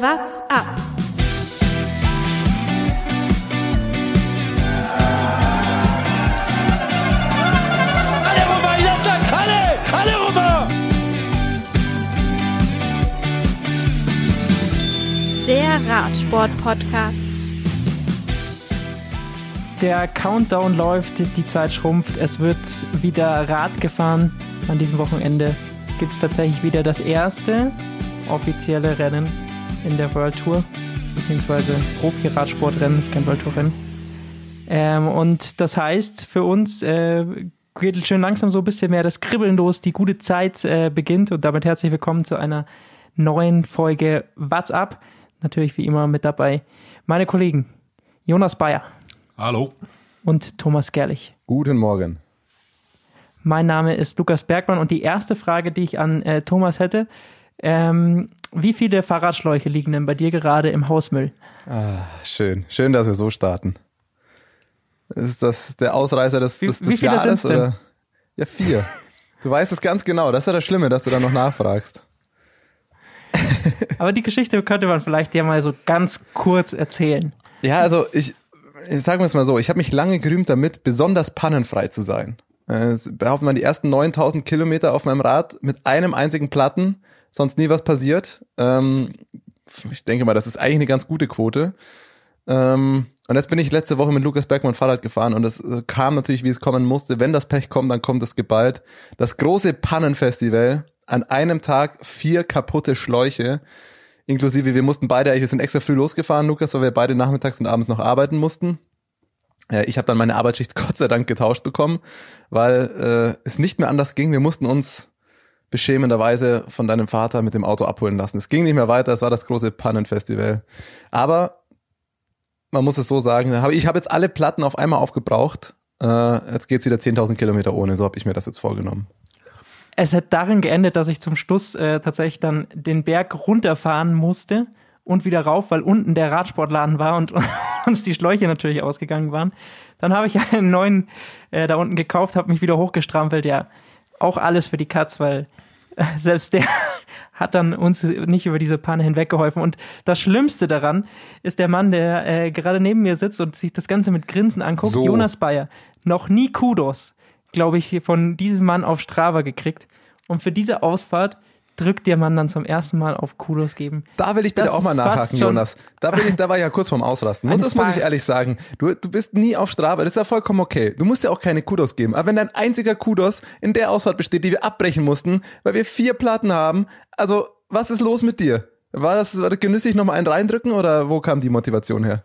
What's up? Alle rüber, Jatzak, alle! Alle rüber! Der Radsport-Podcast. Der Countdown läuft, die Zeit schrumpft, es wird wieder Rad gefahren. An diesem Wochenende gibt es tatsächlich wieder das erste offizielle Rennen in der World Tour, beziehungsweise Profi-Radsportrennen, ist kein World Tour-Rennen. Ähm, und das heißt für uns, äh, geht schön langsam so ein bisschen mehr das Kribbeln los, die gute Zeit äh, beginnt und damit herzlich willkommen zu einer neuen Folge What's Up. Natürlich wie immer mit dabei meine Kollegen Jonas Bayer Hallo. und Thomas Gerlich. Guten Morgen. Mein Name ist Lukas Bergmann und die erste Frage, die ich an äh, Thomas hätte, ähm, wie viele Fahrradschläuche liegen denn bei dir gerade im Hausmüll? Ah, schön. Schön, dass wir so starten. Ist das der Ausreißer des, des, wie des viele Jahres? Oder? Ja, vier. Du weißt es ganz genau. Das ist ja das Schlimme, dass du da noch nachfragst. Aber die Geschichte könnte man vielleicht ja mal so ganz kurz erzählen. Ja, also ich, ich sagen wir es mal so, ich habe mich lange gerühmt damit, besonders pannenfrei zu sein. Äh, es behaupten wir die ersten 9000 Kilometer auf meinem Rad mit einem einzigen Platten, sonst nie was passiert. Ähm, ich denke mal, das ist eigentlich eine ganz gute Quote. Ähm, und jetzt bin ich letzte Woche mit Lukas Bergmann Fahrrad gefahren und es äh, kam natürlich, wie es kommen musste. Wenn das Pech kommt, dann kommt es geballt. Das große Pannenfestival. An einem Tag vier kaputte Schläuche. Inklusive, wir mussten beide, wir sind extra früh losgefahren, Lukas, weil wir beide nachmittags und abends noch arbeiten mussten. Ich habe dann meine Arbeitsschicht Gott sei Dank getauscht bekommen, weil äh, es nicht mehr anders ging. Wir mussten uns beschämenderweise von deinem Vater mit dem Auto abholen lassen. Es ging nicht mehr weiter, es war das große Pannenfestival. Aber man muss es so sagen, ich habe jetzt alle Platten auf einmal aufgebraucht. Äh, jetzt geht's wieder 10.000 Kilometer ohne, so habe ich mir das jetzt vorgenommen. Es hat darin geendet, dass ich zum Schluss äh, tatsächlich dann den Berg runterfahren musste und wieder rauf, weil unten der Radsportladen war und uns die Schläuche natürlich ausgegangen waren. Dann habe ich einen neuen äh, da unten gekauft, habe mich wieder hochgestrampelt. Ja, auch alles für die Katz, weil äh, selbst der hat dann uns nicht über diese Panne hinweggeholfen. Und das Schlimmste daran ist der Mann, der äh, gerade neben mir sitzt und sich das Ganze mit Grinsen anguckt. So. Jonas Bayer. Noch nie Kudos, glaube ich, von diesem Mann auf Strava gekriegt. Und für diese Ausfahrt drückt der Mann dann zum ersten Mal auf Kudos geben. Da will ich bitte Das auch mal nachhaken, Jonas. Da bin ich, da war ich ja kurz vorm Ausrasten. Muss, Eine das muss ich ehrlich sagen. Du, du bist nie auf Strava, das ist ja vollkommen okay. Du musst ja auch keine Kudos geben. Aber wenn dein einziger Kudos in der Ausfahrt besteht, die wir abbrechen mussten, weil wir vier Platten haben, also was ist los mit dir? War das, war das genüsslich nochmal einen reindrücken oder wo kam die Motivation her?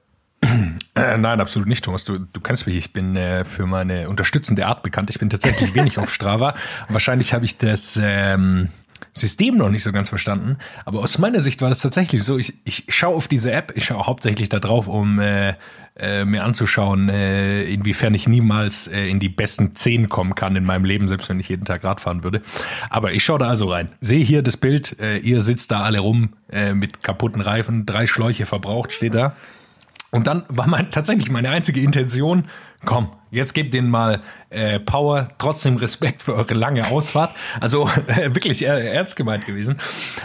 Äh, nein, absolut nicht, Thomas. Du, du kennst mich. Ich bin äh, für meine unterstützende Art bekannt. Ich bin tatsächlich wenig auf Strava. Wahrscheinlich habe ich das ähm, System noch nicht so ganz verstanden. Aber aus meiner Sicht war das tatsächlich so. Ich, ich schaue auf diese App. Ich schaue hauptsächlich da drauf, um äh, äh, mir anzuschauen, äh, inwiefern ich niemals äh, in die besten zehn kommen kann in meinem Leben, selbst wenn ich jeden Tag Rad fahren würde. Aber ich schaue da also rein. Sehe hier das Bild. Äh, ihr sitzt da alle rum äh, mit kaputten Reifen. Drei Schläuche verbraucht, steht da. Und dann war mein, tatsächlich meine einzige Intention, komm, jetzt gebt denen mal äh, Power, trotzdem Respekt für eure lange Ausfahrt. Also äh, wirklich äh, ernst gemeint gewesen.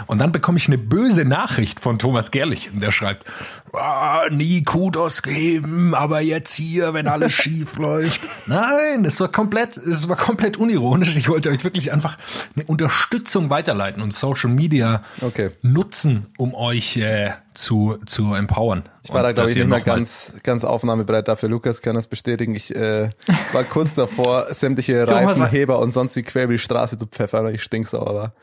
Und dann bekomme ich eine böse Nachricht von Thomas Gerlich, der schreibt, ah, nie Kudos geben, aber jetzt hier, wenn alles schief läuft. Nein, es war komplett, es war komplett unironisch. Ich wollte euch wirklich einfach eine Unterstützung weiterleiten und Social Media Okay. nutzen, um euch äh, zu, zu empowern. Ich war da, glaube ich, nicht mehr ganz, ganz aufnahmebereit dafür. Lukas kann das bestätigen. Ich äh, war kurz davor, sämtliche Reifenheber und sonst wie quer über die Straße zu pfeffern, weil ich stinksauer war.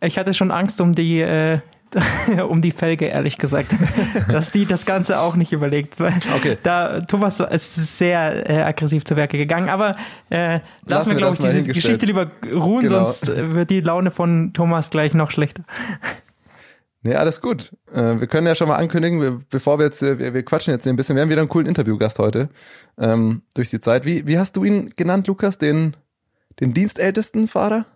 Ich hatte schon Angst um die, äh, um die Felge, ehrlich gesagt, dass die das Ganze auch nicht überlegt. Weil Okay. Da Thomas ist sehr äh, aggressiv zu Werke gegangen. Aber äh, lassen Lassen wir, glaube ich, diese. Geschichte lieber ruhen, Genau. sonst äh, wird die Laune von Thomas gleich noch schlechter. Nee, alles gut. Äh, wir können ja schon mal ankündigen, wir, bevor wir jetzt, äh, wir, wir quatschen jetzt hier ein bisschen, wir haben wieder einen coolen Interviewgast heute ähm, durch die Zeit. Wie, wie hast du ihn genannt, Lukas? Den, den dienstältesten Fahrer?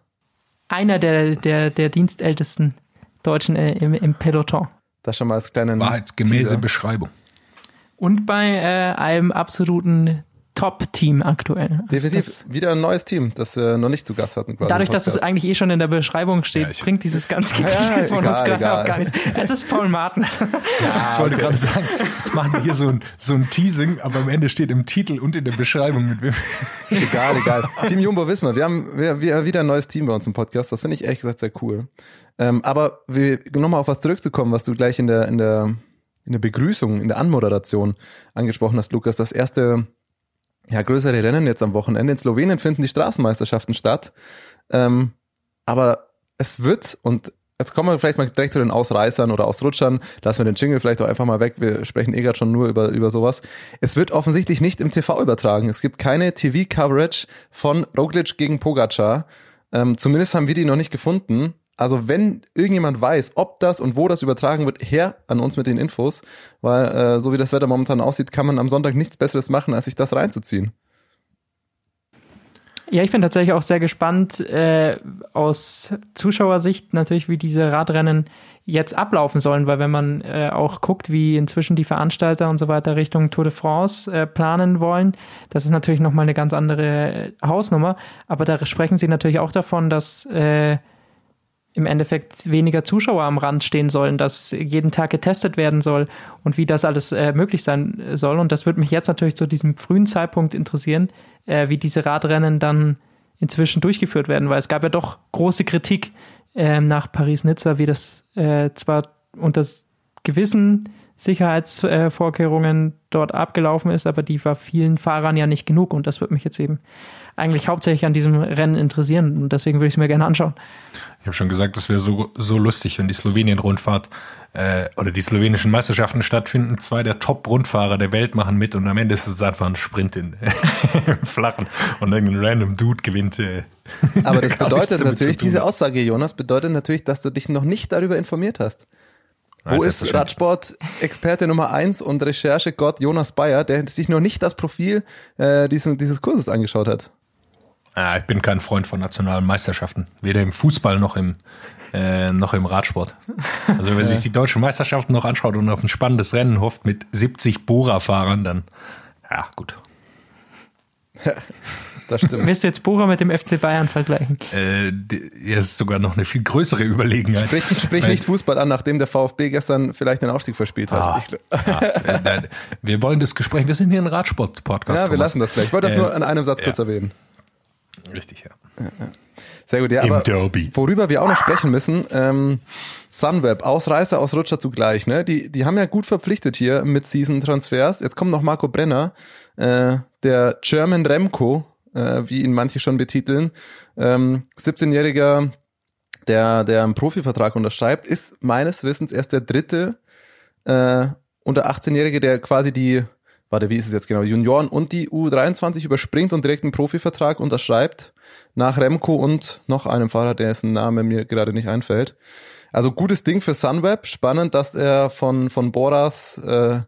Einer der, der, der dienstältesten Deutschen äh, im, im Peloton. Das schon mal als kleinen Wahrheitsgemäße Teaser. Beschreibung. Und bei äh, einem absoluten Top-Team aktuell. Also Definitiv das, wieder ein neues Team, das wir noch nicht zu Gast hatten. Dadurch, dass es eigentlich eh schon in der Beschreibung steht, Ja, bringt dieses ganze Ja, Gedicht von uns egal, gerade egal. auch gar nichts. Es ist Paul Martens. ich wollte gerade sagen, jetzt machen wir hier so ein, so ein Teasing, aber am Ende steht im Titel und in der Beschreibung mit wem. Egal, egal. Team Jumbo Wismar, wir haben wir, wir, wieder ein neues Team bei uns im Podcast. Das finde ich ehrlich gesagt sehr cool. Ähm, aber wir, nochmal auf was zurückzukommen, was du gleich in der, in der, in der Begrüßung, in der Anmoderation angesprochen hast, Lukas. Das erste, ja, größere Rennen jetzt am Wochenende. In Slowenien finden die Straßenmeisterschaften statt. Ähm, aber es wird, und jetzt kommen wir vielleicht mal direkt zu den Ausreißern oder Ausrutschern, lassen wir den Jingle vielleicht auch einfach mal weg, wir sprechen eh gerade schon nur über, über sowas. Es wird offensichtlich nicht im TV übertragen. Es gibt keine TV-Coverage von Roglic gegen Pogacar. Ähm, zumindest haben wir die noch nicht gefunden. Also wenn irgendjemand weiß, ob das und wo das übertragen wird, her an uns mit den Infos, weil äh, so wie das Wetter momentan aussieht, kann man am Sonntag nichts Besseres machen, als sich das reinzuziehen. Ja, ich bin tatsächlich auch sehr gespannt äh, aus Zuschauersicht natürlich, wie diese Radrennen jetzt ablaufen sollen, weil wenn man äh, auch guckt, wie inzwischen die Veranstalter und so weiter Richtung Tour de France äh, planen wollen, das ist natürlich nochmal eine ganz andere äh, Hausnummer, aber da sprechen sie natürlich auch davon, dass äh, im Endeffekt weniger Zuschauer am Rand stehen sollen, dass jeden Tag getestet werden soll und wie das alles äh, möglich sein soll. Und das würde mich jetzt natürlich zu diesem frühen Zeitpunkt interessieren, äh, wie diese Radrennen dann inzwischen durchgeführt werden, weil es gab ja doch große Kritik ähm, nach Paris-Nizza, wie das äh, zwar unter gewissen Sicherheitsvorkehrungen dort abgelaufen ist, aber die war vielen Fahrern ja nicht genug und das würde mich jetzt eben eigentlich hauptsächlich an diesem Rennen interessieren und deswegen würde ich es mir gerne anschauen. Ich habe schon gesagt, das wäre so, so lustig, wenn die Slowenien-Rundfahrt äh, oder die slowenischen Meisterschaften stattfinden. Zwei der Top-Rundfahrer der Welt machen mit und am Ende ist es einfach ein Sprint in, im Flachen und irgendein random Dude gewinnt. Äh, Aber das bedeutet natürlich, diese. Aussage, Jonas, bedeutet natürlich, dass du dich noch nicht darüber informiert hast. Wo Nein, ist. Radsport-Experte Nummer eins und Recherchegott Jonas Bayer, der sich noch nicht das Profil äh, dieses, dieses Kurses angeschaut hat? Ah, ich bin kein Freund von nationalen Meisterschaften, weder im Fußball noch im äh, noch im Radsport. Also wenn sich die deutschen Meisterschaften noch anschaut und auf ein spannendes Rennen hofft mit 70 Bora-Fahrern, dann ja gut. Das stimmt. Willst du jetzt Bora mit dem FC Bayern vergleichen? Äh, ja, ist sogar noch eine viel größere Überlegenheit. Sprich, sprich nicht Fußball an, nachdem der VfB gestern vielleicht den Aufstieg verspielt hat. Ah, ah, äh, wir wollen das Gespräch. Wir sind hier ein Radsport-Podcast. ja, wir Thomas. lassen das gleich. Ich wollte das Äh, nur in einem Satz ja. kurz erwähnen. Richtig, ja. Sehr gut, ja, Im aber Derby. worüber wir auch noch sprechen müssen, ähm, Sunweb, Ausreißer, Ausrutscher zugleich, ne? Die, die haben ja gut verpflichtet hier mit Season-Transfers. Jetzt kommt noch Marco Brenner, äh, der German Remco, äh, wie ihn manche schon betiteln. Ähm, 17-jähriger, der, der einen Profivertrag unterschreibt, ist meines Wissens erst der dritte äh, unter 18-Jährige, der quasi die, warte, wie ist es jetzt genau, Junioren und die U23 überspringt und direkt einen Profivertrag unterschreibt. Nach Remco und noch einem Fahrer, dessen Name mir gerade nicht einfällt. Also gutes Ding für Sunweb. Spannend, dass er von, von Boras äh,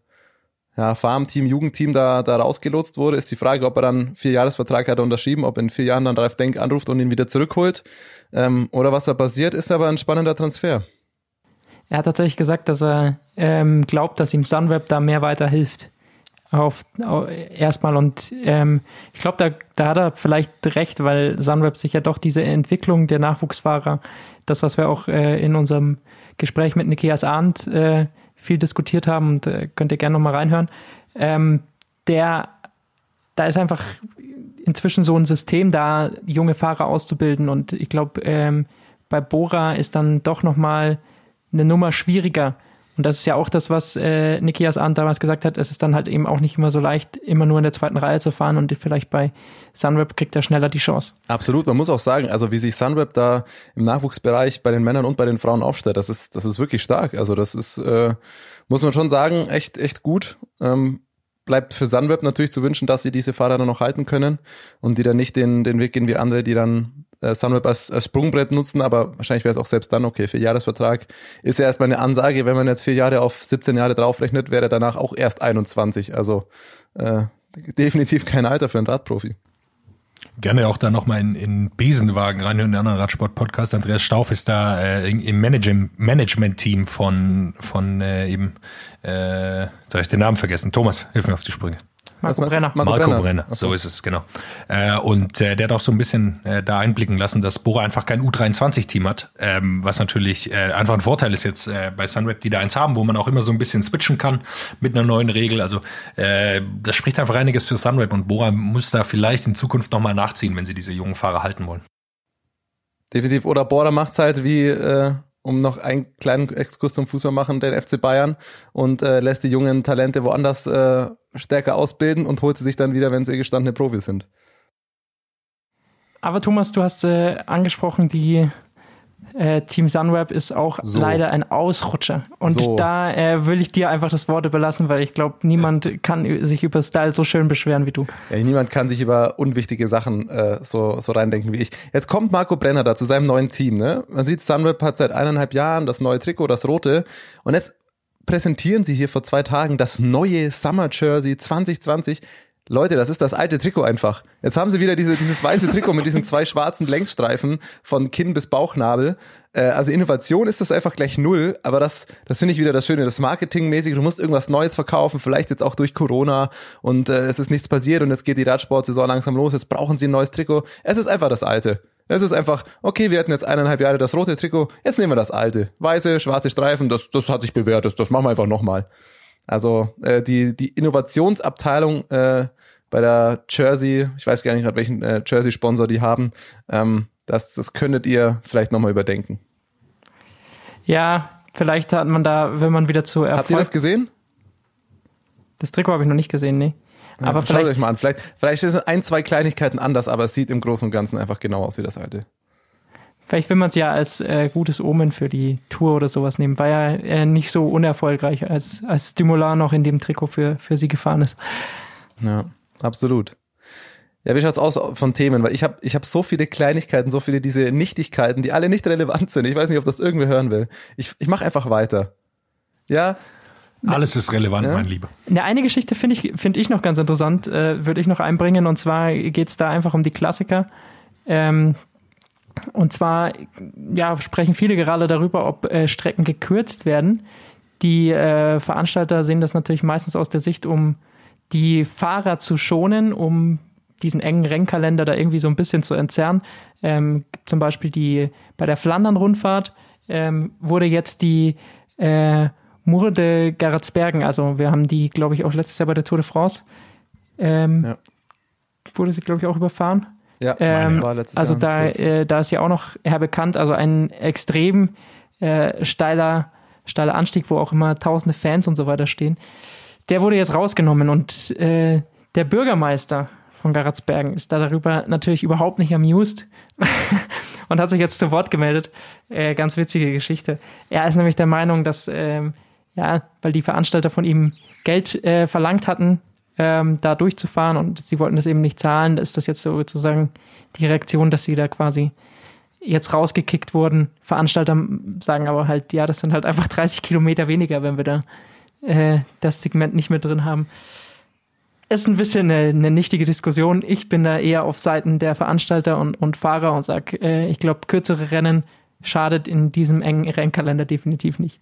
ja, Farmteam, Jugendteam da, da rausgelotst wurde. Ist die Frage, ob er dann vier Jahresvertrag hat unterschrieben, ob in vier Jahren dann Ralf Denk anruft und ihn wieder zurückholt. Ähm, oder was da passiert, ist aber ein spannender Transfer. Er hat tatsächlich gesagt, dass er ähm, glaubt, dass ihm Sunweb da mehr weiterhilft. Auf, au- erstmal und ähm, ich glaube, da, da hat er vielleicht recht, weil Sunweb sich ja doch diese Entwicklung der Nachwuchsfahrer, das, was wir auch äh, in unserem Gespräch mit Nikias Arndt äh, viel diskutiert haben, und äh, könnt ihr gerne nochmal reinhören, ähm, der, da ist einfach inzwischen so ein System da, junge Fahrer auszubilden und ich glaube, ähm, bei Bora ist dann doch nochmal eine Nummer schwieriger. Und das ist ja auch das, was äh, Nikias Arndt damals gesagt hat. Es ist dann halt eben auch nicht immer so leicht, immer nur in der zweiten Reihe zu fahren und vielleicht bei Sunweb kriegt er schneller die Chance. Absolut, man muss auch sagen, also wie sich Sunweb da im Nachwuchsbereich bei den Männern und bei den Frauen aufstellt, das ist, das ist wirklich stark. Also das ist, äh, muss man schon sagen, echt, echt gut. Ähm, bleibt für Sunweb natürlich zu wünschen, dass sie diese Fahrer dann noch halten können und die dann nicht den, den Weg gehen wie andere, die dann äh, Sunweb als, als Sprungbrett nutzen, aber wahrscheinlich wäre es auch selbst dann okay. Für Jahresvertrag ist ja erstmal eine Ansage, wenn man jetzt vier Jahre auf 17 Jahre draufrechnet, wäre er danach auch erst 21. Also äh, definitiv kein Alter für einen Radprofi. Gerne auch da nochmal in, in Besenwagen reinhören, in den anderen Radsport-Podcast. Andreas Stauf ist da äh, im Manage Management-Team von, von äh, eben, äh, jetzt habe ich den Namen vergessen. Thomas, hilf mir auf die Sprünge. Du? Brenner. Marco, Brenner, Ach so. ist es, genau. Äh, und äh, der hat auch so ein bisschen äh, da einblicken lassen, dass Bora einfach kein U23-Team hat, ähm, was natürlich äh, einfach ein Vorteil ist jetzt äh, bei Sunweb, die da eins haben, wo man auch immer so ein bisschen switchen kann mit einer neuen Regel. Also äh, das spricht einfach einiges für Sunweb und Bora muss da vielleicht in Zukunft nochmal nachziehen, wenn sie diese jungen Fahrer halten wollen. Definitiv. Oder Border macht's halt wie, äh, um noch einen kleinen Exkurs zum Fußball machen, den FC Bayern und äh, lässt die jungen Talente woanders äh, stärker ausbilden und holt sie sich dann wieder, wenn sie gestandene Profis sind. Aber Thomas, du hast äh, angesprochen, die äh, Team Sunweb ist auch So. leider ein Ausrutscher. Und So. da äh, will ich dir einfach das Wort überlassen, weil ich glaube, niemand kann ü- sich über Style so schön beschweren wie du. Ja, niemand kann sich über unwichtige Sachen äh, so, so reindenken wie ich. Jetzt kommt Marco Brenner da zu seinem neuen Team. Ne? Man sieht, Sunweb hat seit eineinhalb Jahren das neue Trikot, das rote. Und jetzt präsentieren sie hier vor zwei Tagen das neue Summer Jersey 2020. Leute, das ist das alte Trikot einfach. Jetzt haben sie wieder diese, dieses weiße Trikot mit diesen zwei schwarzen Längsstreifen von Kinn bis Bauchnabel. Äh, also Innovation ist das einfach gleich null, aber das, das finde ich wieder das Schöne, das Marketingmäßige. Du musst irgendwas Neues verkaufen, vielleicht jetzt auch durch Corona und äh, es ist nichts passiert und jetzt geht die Radsportsaison langsam los, jetzt brauchen sie ein neues Trikot. Es ist einfach das alte. Es ist einfach, okay, wir hatten jetzt eineinhalb Jahre das rote Trikot, jetzt nehmen wir das alte. Weiße, schwarze Streifen, das, das hat sich bewährt, das, das machen wir einfach nochmal. Also äh, die, die Innovationsabteilung äh, bei der Jersey, ich weiß gar nicht gerade, welchen äh, Jersey-Sponsor die haben, ähm, das, das könntet ihr vielleicht nochmal überdenken. Ja, vielleicht hat man da, wenn man wieder zu Habt ihr Erfolg... das gesehen? Das Trikot habe ich noch nicht gesehen, nee. Aber Schaut vielleicht, euch mal an. Vielleicht, vielleicht sind ein, zwei Kleinigkeiten anders, aber es sieht im Großen und Ganzen einfach genau aus wie das alte. Vielleicht will man es ja als äh, gutes Omen für die Tour oder sowas nehmen. War ja äh, nicht so unerfolgreich, als, als Stimular noch in dem Trikot für, für sie gefahren ist. Ja, absolut. Ja, wie schaut's aus von Themen? Weil ich habe ich hab so viele Kleinigkeiten, so viele diese Nichtigkeiten, die alle nicht relevant sind. Ich weiß nicht, ob das irgendwer hören will. Ich, ich mache einfach weiter. Ja, Alles ist relevant, Ja. mein Lieber. Eine, eine Geschichte finde ich, finde ich noch ganz interessant, äh, würde ich noch einbringen. Und zwar geht es da einfach um die Klassiker. Ähm, und zwar ja, sprechen viele gerade darüber, ob äh, Strecken gekürzt werden. Die äh, Veranstalter sehen das natürlich meistens aus der Sicht, um die Fahrer zu schonen, um diesen engen Rennkalender da irgendwie so ein bisschen zu entzerren. Ähm, zum Beispiel die bei der Flandern-Rundfahrt ähm, wurde jetzt die äh, Mur de Garatzbergen, also wir haben die, glaube ich, auch letztes Jahr bei der Tour de France, ähm, Ja. wurde sie, glaube ich, auch überfahren. Ja, Ähm, war letztes also Jahr da, äh, da ist ja auch noch eher bekannt, also ein extrem äh, steiler, steiler Anstieg, wo auch immer tausende Fans und so weiter stehen. Der wurde jetzt rausgenommen und äh, der Bürgermeister von Garatzbergen ist da darüber natürlich überhaupt nicht amused und hat sich jetzt zu Wort gemeldet. Äh, ganz witzige Geschichte. Er ist nämlich der Meinung, dass, ähm, ja, weil die Veranstalter von ihm Geld äh, verlangt hatten, ähm, da durchzufahren und sie wollten das eben nicht zahlen, ist das jetzt so sozusagen die Reaktion, dass sie da quasi jetzt rausgekickt wurden. Veranstalter sagen aber halt, ja, das sind halt einfach 30 Kilometer weniger, wenn wir da äh, das Segment nicht mit drin haben. Ist ein bisschen eine, eine nichtige Diskussion. Ich bin da eher auf Seiten der Veranstalter und, und Fahrer und sage, äh, ich glaube, kürzere Rennen schadet in diesem engen Rennkalender definitiv nicht.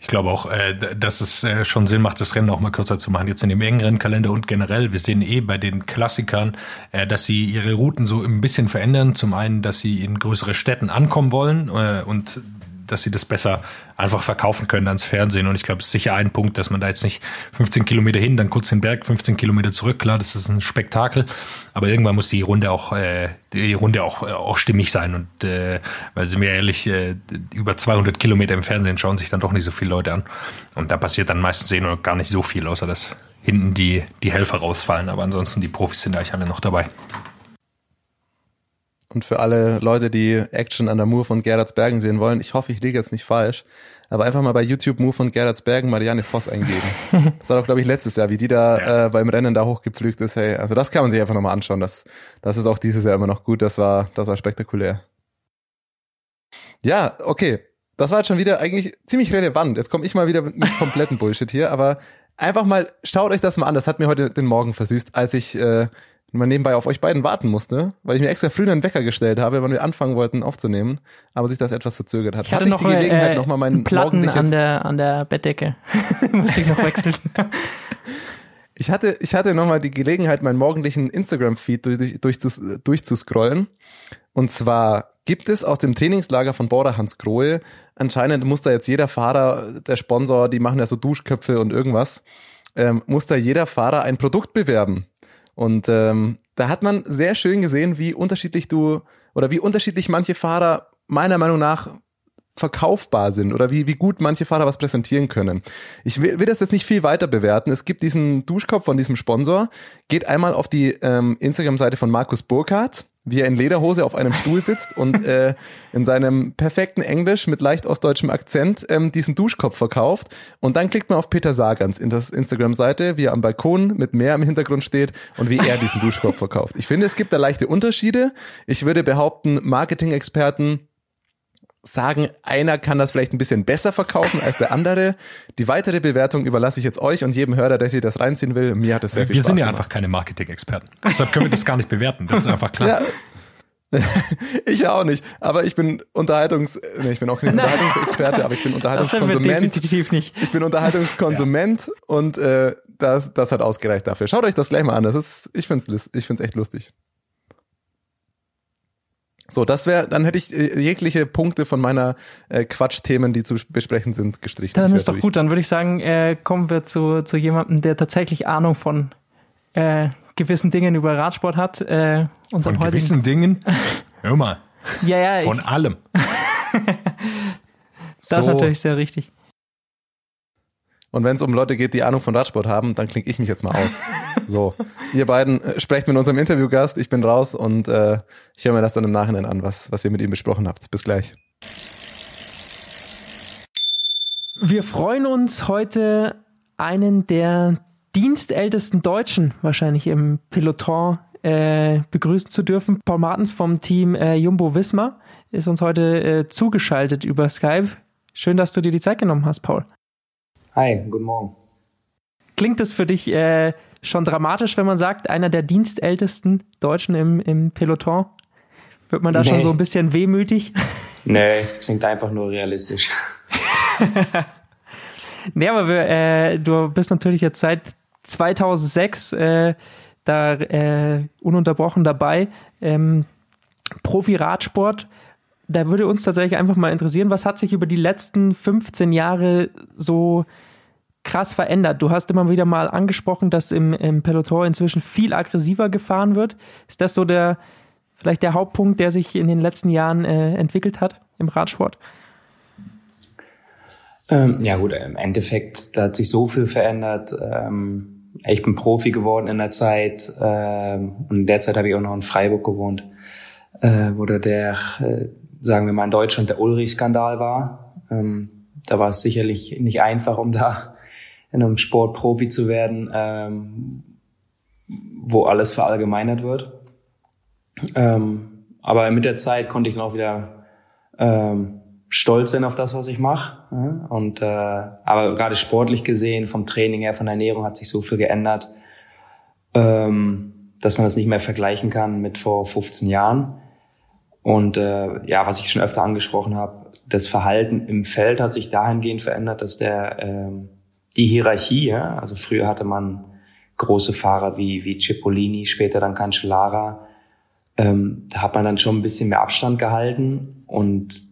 Ich glaube auch, äh, dass es äh, schon Sinn macht, das Rennen auch mal kürzer zu machen. Jetzt in dem engen Rennkalender und generell. Wir sehen eh bei den Klassikern, äh, dass sie ihre Routen so ein bisschen verändern. Zum einen, dass sie in größere Städten ankommen wollen und dass sie das besser einfach verkaufen können ans Fernsehen. Und ich glaube, es ist sicher ein Punkt, dass man da jetzt nicht 15 Kilometer hin, dann kurz den Berg, 15 Kilometer zurück. Klar, das ist ein Spektakel. Aber irgendwann muss die Runde auch, äh, die Runde auch, äh, auch stimmig sein. Und äh, weil sind wir ehrlich, äh, über 200 Kilometer im Fernsehen schauen sich dann doch nicht so viele Leute an. Und da passiert dann meistens eh noch gar nicht so viel, außer dass hinten die, die Helfer rausfallen. Aber ansonsten, die Profis sind eigentlich alle noch dabei. Und für alle Leute, die Action an der Mur von Gerardsbergen sehen wollen, ich hoffe, ich liege jetzt nicht falsch, aber einfach mal bei YouTube Mur von Gerardsbergen Marianne Voss eingeben. Das war doch, glaube ich, letztes Jahr, wie die da Ja. äh, beim Rennen da hochgepflügt ist. Hey, also das kann man sich einfach nochmal anschauen. Das, das ist auch dieses Jahr immer noch gut. Das war, das war spektakulär. Ja, okay. Das war jetzt schon wieder eigentlich ziemlich relevant. Jetzt komme ich mal wieder mit, mit kompletten Bullshit hier, aber einfach mal, schaut euch das mal an. Das hat mir heute den Morgen versüßt, als ich äh, mal nebenbei auf euch beiden warten musste, weil ich mir extra früh einen Wecker gestellt habe, wann wir anfangen wollten aufzunehmen, aber sich das etwas verzögert hat. Ich hatte ich noch die Gelegenheit, äh, nochmal mein einen Platten an der, an der Bettdecke. Muss ich noch wechseln. Ich hatte, ich hatte nochmal die Gelegenheit, meinen morgendlichen Instagram-Feed durch, durch, durch, durchzuscrollen. Und zwar gibt es aus dem Trainingslager von Border Hans Grohe, anscheinend muss da jetzt jeder Fahrer, der Sponsor, die machen ja so Duschköpfe und irgendwas, ähm, muss da jeder Fahrer ein Produkt bewerben. Und ähm, da hat man sehr schön gesehen, wie unterschiedlich du oder wie unterschiedlich manche Fahrer meiner Meinung nach verkaufbar sind oder wie, wie gut manche Fahrer was präsentieren können. Ich will, will das jetzt nicht viel weiter bewerten. Es gibt diesen Duschkopf von diesem Sponsor. Geht einmal auf die ähm, Instagram-Seite von Markus Burkhardt, wie er in Lederhose auf einem Stuhl sitzt und äh, in seinem perfekten Englisch mit leicht ostdeutschem Akzent ähm, diesen Duschkopf verkauft. Und dann klickt man auf Peter Sagans in das Instagram-Seite, wie er am Balkon mit Meer im Hintergrund steht und wie er diesen Duschkopf verkauft. Ich finde, es gibt da leichte Unterschiede. Ich würde behaupten, Marketing-Experten sagen, einer kann das vielleicht ein bisschen besser verkaufen als der andere. Die weitere Bewertung überlasse ich jetzt euch und jedem Hörer, der sich das reinziehen will. Mir hat es sehr viel Wir Spaß sind ja gemacht. einfach keine Marketing-Experten. Deshalb können wir das gar nicht bewerten. Das ist einfach klar. Ja. ich auch nicht, aber ich bin Unterhaltungs, nee, ich bin auch kein Unterhaltungsexperte, aber ich bin Unterhaltungskonsument. Ich bin Unterhaltungskonsument und äh, das, das hat ausgereicht dafür. Schaut euch das gleich mal an. Das ist, ich find's, lis- ich find's echt lustig. So, das wäre, dann hätte ich äh, jegliche Punkte von meiner äh, Quatschthemen, die zu besprechen sind, gestrichen. Dann ist doch durch. gut, dann würde ich sagen, äh, kommen wir zu, zu jemandem, der tatsächlich Ahnung von äh, gewissen Dingen über Radsport hat. Äh, Von heutigen, gewissen Dingen. Hör mal, ja, ja, von ich, allem. das ist natürlich sehr richtig. Und wenn es um Leute geht, die Ahnung von Radsport haben, dann klinge ich mich jetzt mal aus. So, ihr beiden äh, sprecht mit unserem Interviewgast, ich bin raus und äh, ich höre mir das dann im Nachhinein an, was, was ihr mit ihm besprochen habt. Bis gleich. Wir freuen uns heute einen der dienstältesten Deutschen wahrscheinlich im Peloton äh, begrüßen zu dürfen. Paul Martens vom Team äh, Jumbo Wismar ist uns heute äh, zugeschaltet über Skype. Schön, dass du dir die Zeit genommen hast, Paul. Hi, guten Morgen. Klingt es für dich äh, schon dramatisch, wenn man sagt, einer der dienstältesten Deutschen im, im Peloton? Wird man da schon Nee. so ein bisschen wehmütig? Nee, klingt einfach nur realistisch. Nee, aber wir, äh, du bist natürlich jetzt seit 2006 äh, da äh, ununterbrochen dabei. Ähm, Profi-Radsport. Da würde uns tatsächlich einfach mal interessieren, was hat sich über die letzten 15 Jahre so krass verändert? Du hast immer wieder mal angesprochen, dass im, im Peloton inzwischen viel aggressiver gefahren wird. Ist das so der, vielleicht der Hauptpunkt, der sich in den letzten Jahren äh, entwickelt hat im Radsport? Ähm, ja gut, im Endeffekt, da hat sich so viel verändert. Ähm, ich bin Profi geworden in der Zeit ähm, und in der Zeit habe ich auch noch in Freiburg gewohnt, äh, wo da der, äh, sagen wir mal in Deutschland, der Ulrich-Skandal war. Ähm, da war es sicherlich nicht einfach, um da in einem Sport Profi zu werden, ähm, wo alles verallgemeinert wird. Ähm, aber mit der Zeit konnte ich dann auch wieder ähm, stolz sein auf das, was ich mache. Ja? Und äh, aber gerade sportlich gesehen, vom Training her, von der Ernährung hat sich so viel geändert, ähm, dass man das nicht mehr vergleichen kann mit vor 15 Jahren. Und äh, ja, was ich schon öfter angesprochen habe, das Verhalten im Feld hat sich dahingehend verändert, dass der ähm, die Hierarchie, ja, also früher hatte man große Fahrer wie wie Cipollini, später dann Cancellara, ähm, da hat man dann schon ein bisschen mehr Abstand gehalten und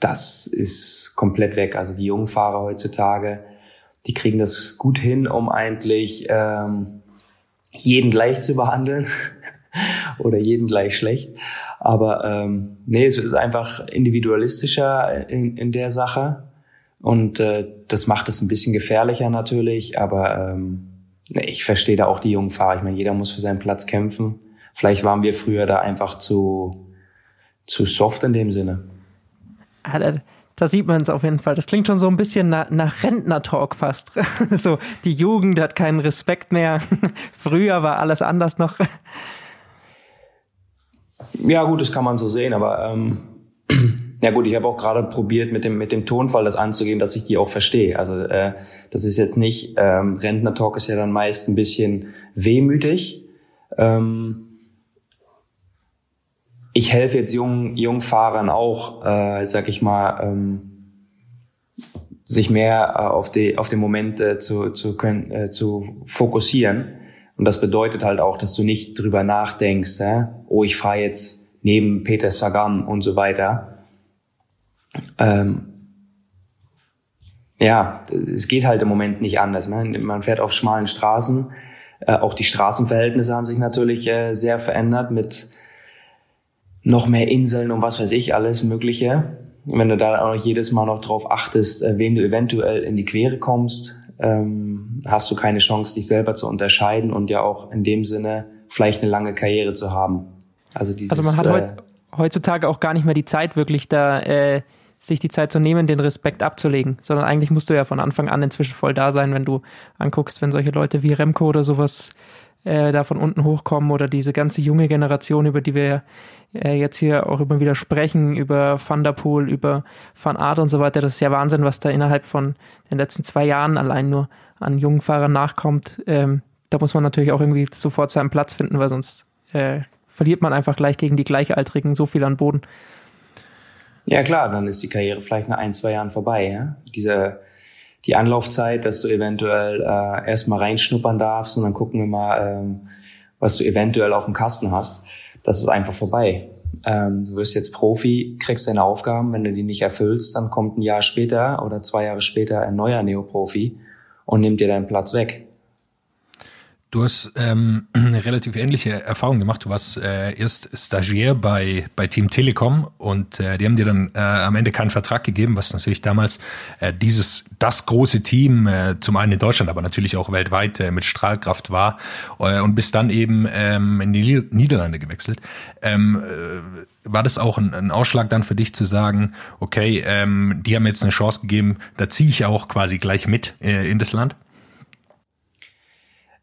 das ist komplett weg. Also die jungen Fahrer heutzutage, die kriegen das gut hin, um eigentlich ähm, jeden gleich zu behandeln oder jeden gleich schlecht. Aber ähm, nee, es ist einfach individualistischer in, in der Sache und äh, das macht es ein bisschen gefährlicher natürlich. Aber ähm, nee, ich verstehe da auch die jungen Fahrer. Ich meine, jeder muss für seinen Platz kämpfen. Vielleicht waren wir früher da einfach zu zu soft in dem Sinne. Ah, da, da sieht man es auf jeden Fall. Das klingt schon so ein bisschen nach, nach Rentner-Talk fast. so, die Jugend hat keinen Respekt mehr. Früher war alles anders noch. Ja, gut, das kann man so sehen, aber ähm, ja gut, ich habe auch gerade probiert, mit dem, mit dem Tonfall das anzugeben, dass ich die auch verstehe. Also äh, das ist jetzt nicht, ähm, Rentner-Talk ist ja dann meist ein bisschen wehmütig. Ähm, ich helfe jetzt jungen, jungen Fahrern auch, äh, sag ich mal, ähm, sich mehr äh, auf, die, auf den Moment äh, zu, zu, können, äh, zu fokussieren. Und das bedeutet halt auch, dass du nicht drüber nachdenkst, äh, oh, ich fahre jetzt neben Peter Sagan und so weiter. Ähm, ja, es geht halt im Moment nicht anders. Ne? Man fährt auf schmalen Straßen. Äh, auch die Straßenverhältnisse haben sich natürlich äh, sehr verändert mit noch mehr Inseln und was weiß ich, alles Mögliche. Wenn du da auch jedes Mal noch drauf achtest, äh, wen du eventuell in die Quere kommst, ähm, hast du keine Chance, dich selber zu unterscheiden und ja auch in dem Sinne vielleicht eine lange Karriere zu haben. Also, dieses, also man hat äh, heutzutage auch gar nicht mehr die Zeit, wirklich da äh, sich die Zeit zu nehmen, den Respekt abzulegen, sondern eigentlich musst du ja von Anfang an inzwischen voll da sein, wenn du anguckst, wenn solche Leute wie Remco oder sowas äh, da von unten hochkommen oder diese ganze junge Generation, über die wir äh, jetzt hier auch immer wieder sprechen, über Van der Poel, über Van Aert und so weiter. Das ist ja Wahnsinn, was da innerhalb von den letzten zwei Jahren allein nur an jungen Fahrern nachkommt. Ähm, da muss man natürlich auch irgendwie sofort seinen Platz finden, weil sonst äh, verliert man einfach gleich gegen die Gleichaltrigen so viel an Boden. Ja klar, dann ist die Karriere vielleicht nach ein, zwei Jahren vorbei. Ja? Diese, die Anlaufzeit, dass du eventuell äh, erstmal reinschnuppern darfst und dann gucken wir mal, ähm, was du eventuell auf dem Kasten hast, das ist einfach vorbei. Ähm, du wirst jetzt Profi, kriegst deine Aufgaben, wenn du die nicht erfüllst, dann kommt ein Jahr später oder zwei Jahre später ein neuer Neoprofi und nimmt dir deinen Platz weg. Du hast ähm, eine relativ ähnliche Erfahrung gemacht. Du warst äh, erst Stagiaire bei, bei Team Telekom und äh, die haben dir dann äh, am Ende keinen Vertrag gegeben, was natürlich damals äh, dieses, das große Team, äh, zum einen in Deutschland, aber natürlich auch weltweit äh, mit Strahlkraft war äh, und bis dann eben ähm, in die Niederlande gewechselt. Ähm, äh, war das auch ein, ein Ausschlag dann für dich zu sagen, okay, ähm, die haben jetzt eine Chance gegeben, da ziehe ich auch quasi gleich mit äh, in das Land?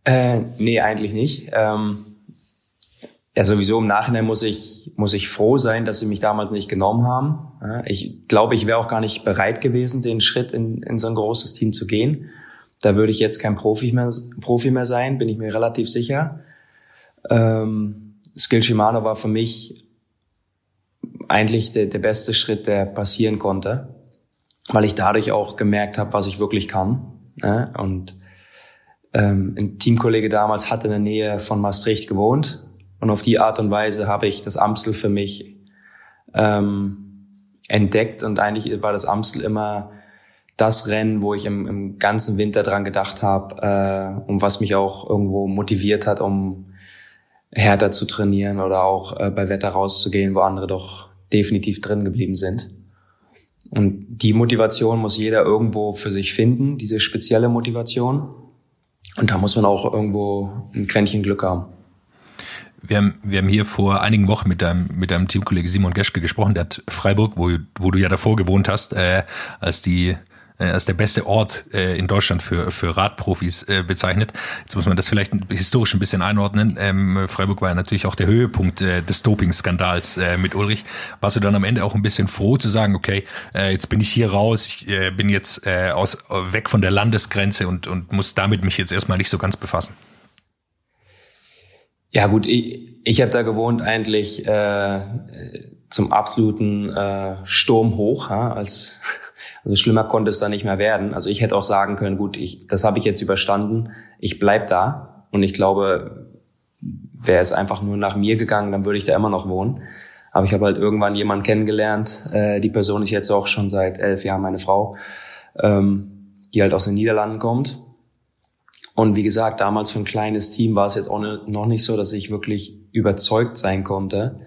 Äh, nee, eigentlich nicht. Ähm, ja, sowieso im Nachhinein muss ich, muss ich froh sein, dass sie mich damals nicht genommen haben. Ich glaube, ich wäre auch gar nicht bereit gewesen, den Schritt in, in so ein großes Team zu gehen. Da würde ich jetzt kein Profi mehr, Profi mehr sein, bin ich mir relativ sicher. Ähm, Skill Shimano war für mich eigentlich der, der beste Schritt, der passieren konnte, weil ich dadurch auch gemerkt habe, was ich wirklich kann. Ja, und ähm, ein Teamkollege damals hat in der Nähe von Maastricht gewohnt und auf die Art und Weise habe ich das Amstel für mich ähm, entdeckt und eigentlich war das Amstel immer das Rennen, wo ich im, im ganzen Winter dran gedacht habe äh, und was mich auch irgendwo motiviert hat, um härter zu trainieren oder auch äh, bei Wetter rauszugehen, wo andere doch definitiv drin geblieben sind. Und die Motivation muss jeder irgendwo für sich finden, diese spezielle Motivation. Und da muss man auch irgendwo ein Quäntchen Glück haben. Wir haben, wir haben hier vor einigen Wochen mit deinem, mit deinem Teamkollege Simon Geschke gesprochen, der hat Freiburg, wo, wo du ja davor gewohnt hast, äh, als die äh, als der beste Ort äh, in Deutschland für, für Radprofis äh, bezeichnet. Jetzt muss man das vielleicht historisch ein bisschen einordnen. Ähm, Freiburg war ja natürlich auch der Höhepunkt äh, des Doping-Skandals äh, mit Ulrich. Warst du dann am Ende auch ein bisschen froh zu sagen, okay, äh, jetzt bin ich hier raus, ich äh, bin jetzt äh, aus, weg von der Landesgrenze und, und muss damit mich jetzt erstmal nicht so ganz befassen? Ja gut, ich, ich habe da gewohnt eigentlich äh, zum absoluten äh, Sturm hoch, ja, als also schlimmer konnte es da nicht mehr werden. Also ich hätte auch sagen können, gut, ich, das habe ich jetzt überstanden, ich bleib da. Und ich glaube, wäre es einfach nur nach mir gegangen, dann würde ich da immer noch wohnen. Aber ich habe halt irgendwann jemanden kennengelernt. Äh, die Person ist jetzt auch schon seit elf Jahren meine Frau, ähm, die halt aus den Niederlanden kommt. Und wie gesagt, damals für ein kleines Team war es jetzt auch ne, noch nicht so, dass ich wirklich überzeugt sein konnte,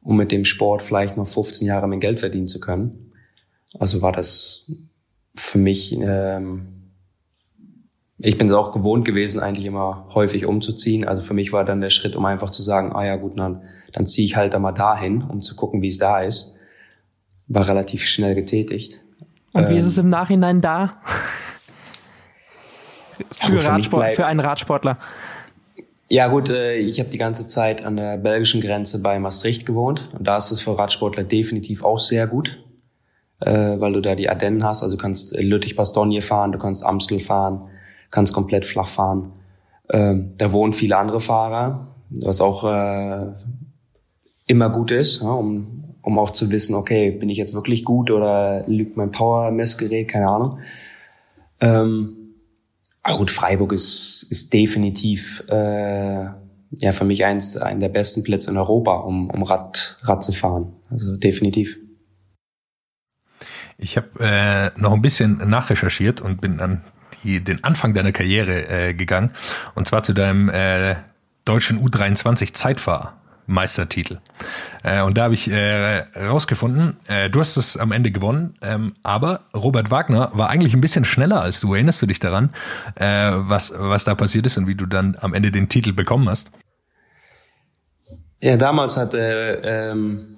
um mit dem Sport vielleicht noch 15 Jahre mein Geld verdienen zu können. Also war das für mich, ähm, ich bin es auch gewohnt gewesen, eigentlich immer häufig umzuziehen. Also für mich war dann der Schritt, um einfach zu sagen, ah ja gut, dann, dann ziehe ich halt da mal dahin, um zu gucken, wie es da ist. War relativ schnell getätigt. Und wie ähm, ist es im Nachhinein da? für, ja, Radsport, für einen Radsportler. Ja gut, äh, ich habe die ganze Zeit an der belgischen Grenze bei Maastricht gewohnt und da ist es für Radsportler definitiv auch sehr gut äh, weil du da die Ardennen hast. Also du kannst Lüttich-Bastogne fahren, du kannst Amstel fahren, kannst komplett flach fahren. Ähm, da wohnen viele andere Fahrer, was auch äh, immer gut ist, ja, um um auch zu wissen, okay, bin ich jetzt wirklich gut oder lügt mein Power-Messgerät, keine Ahnung. Ähm, aber gut, Freiburg ist, ist definitiv äh, ja für mich eins einer der besten Plätze in Europa, um, um Rad, Rad zu fahren. Also definitiv. Ich habe äh, noch ein bisschen nachrecherchiert und bin an die, den Anfang deiner Karriere äh, gegangen. Und zwar zu deinem äh, deutschen U23 Zeitfahrer. Meistertitel. Äh, und da habe ich äh, rausgefunden, äh, du hast es am Ende gewonnen, ähm, aber Robert Wagner war eigentlich ein bisschen schneller als du. Erinnerst du dich daran, äh, was, was da passiert ist und wie du dann am Ende den Titel bekommen hast? Ja, damals hat äh, ähm,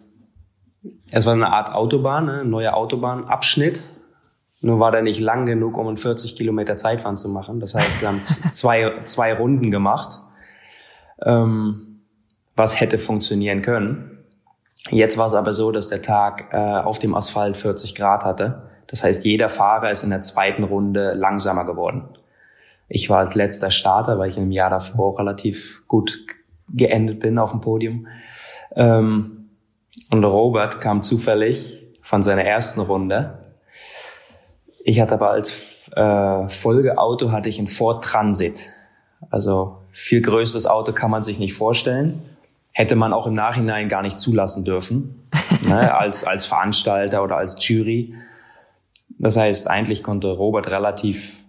es war eine Art Autobahn, ne, ein neuer Autobahnabschnitt. Nur war der nicht lang genug, um einen 40 Kilometer Zeitfahren zu machen. Das heißt, wir haben zwei, zwei Runden gemacht. Ähm, was hätte funktionieren können. Jetzt war es aber so, dass der Tag äh, auf dem Asphalt 40 Grad hatte. Das heißt, jeder Fahrer ist in der zweiten Runde langsamer geworden. Ich war als letzter Starter, weil ich im Jahr davor auch relativ gut geendet bin auf dem Podium. Ähm, und Robert kam zufällig von seiner ersten Runde. Ich hatte aber als äh, Folgeauto hatte ich ein Ford Transit. Also viel größeres Auto kann man sich nicht vorstellen hätte man auch im Nachhinein gar nicht zulassen dürfen, ne, als, als Veranstalter oder als Jury. Das heißt, eigentlich konnte Robert relativ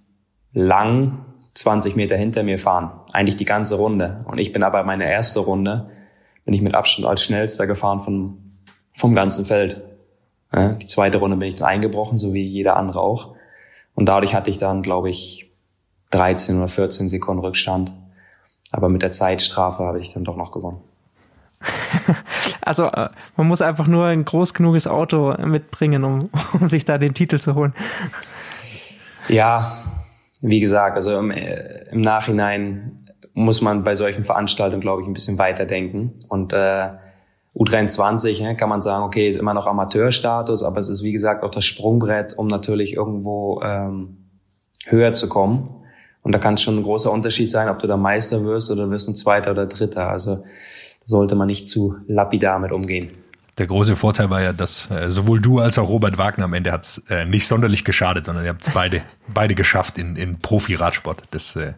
lang 20 Meter hinter mir fahren, eigentlich die ganze Runde. Und ich bin aber meine erste Runde, bin ich mit Abstand als schnellster gefahren vom, vom ganzen Feld. Ja, die zweite Runde bin ich dann eingebrochen, so wie jeder andere auch. Und dadurch hatte ich dann, glaube ich, 13 oder 14 Sekunden Rückstand. Aber mit der Zeitstrafe habe ich dann doch noch gewonnen. also äh, man muss einfach nur ein groß genuges Auto mitbringen, um, um sich da den Titel zu holen. Ja, wie gesagt, also im, äh, im Nachhinein muss man bei solchen Veranstaltungen, glaube ich, ein bisschen weiterdenken. Und äh, U23 ja, kann man sagen, okay, ist immer noch Amateurstatus, aber es ist wie gesagt auch das Sprungbrett, um natürlich irgendwo ähm, höher zu kommen. Und da kann es schon ein großer Unterschied sein, ob du da Meister wirst oder wirst ein Zweiter oder Dritter. Also sollte man nicht zu lapidar mit umgehen. Der große Vorteil war ja, dass äh, sowohl du als auch Robert Wagner am Ende hat es äh, nicht sonderlich geschadet, sondern ihr habt es beide, beide geschafft in, in Profi-Radsport. Das äh,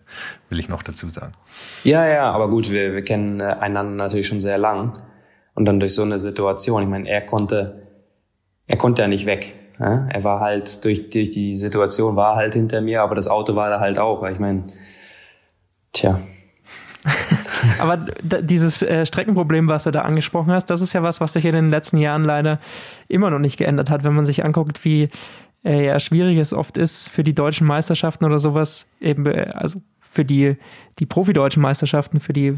will ich noch dazu sagen. Ja, ja, aber gut, wir, wir kennen äh, einander natürlich schon sehr lang. Und dann durch so eine Situation, ich meine, er konnte, er konnte ja nicht weg. Ja? Er war halt, durch, durch die Situation war halt hinter mir, aber das Auto war da halt auch. Ich meine, tja, Aber dieses äh, Streckenproblem, was du da angesprochen hast, das ist ja was, was sich in den letzten Jahren leider immer noch nicht geändert hat, wenn man sich anguckt, wie äh, ja, schwierig es oft ist für die deutschen Meisterschaften oder sowas, eben, äh, also für die, die Profi-deutschen Meisterschaften, für die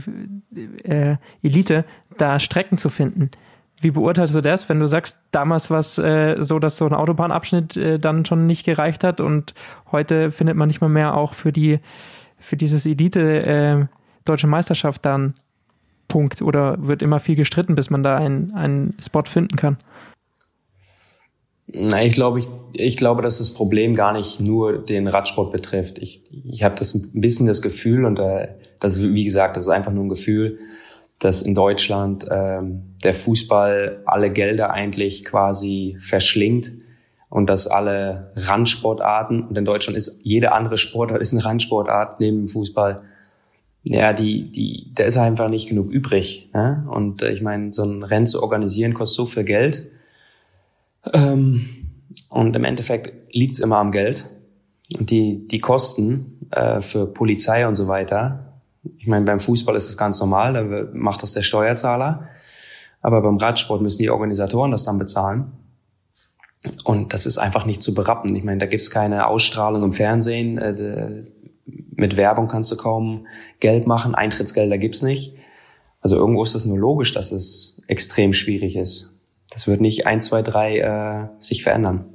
äh, Elite, da Strecken zu finden. Wie beurteilst du das, wenn du sagst, damals war es äh, so, dass so ein Autobahnabschnitt äh, dann schon nicht gereicht hat und heute findet man nicht mal mehr auch für die für dieses Elite äh, deutsche Meisterschaft dann Punkt oder wird immer viel gestritten, bis man da einen, einen Spot finden kann? Na, ich glaube, ich, ich glaube, dass das Problem gar nicht nur den Radsport betrifft. Ich, ich habe das ein bisschen das Gefühl und äh, das wie gesagt, das ist einfach nur ein Gefühl, dass in Deutschland ähm, der Fußball alle Gelder eigentlich quasi verschlingt und dass alle Randsportarten und in Deutschland ist jede andere Sportart ist eine Randsportart neben dem Fußball ja, die, die, da ist einfach nicht genug übrig. Ne? Und äh, ich meine, so ein Rennen zu organisieren kostet so viel Geld. Ähm, und im Endeffekt liegt's immer am Geld. Und die, die Kosten äh, für Polizei und so weiter, ich meine, beim Fußball ist das ganz normal, da macht das der Steuerzahler. Aber beim Radsport müssen die Organisatoren das dann bezahlen. Und das ist einfach nicht zu berappen. Ich meine, da gibt's keine Ausstrahlung im Fernsehen. Äh, mit Werbung kannst du kaum Geld machen, Eintrittsgelder gibt's nicht. Also irgendwo ist das nur logisch, dass es extrem schwierig ist. Das wird nicht eins, zwei, drei äh, sich verändern.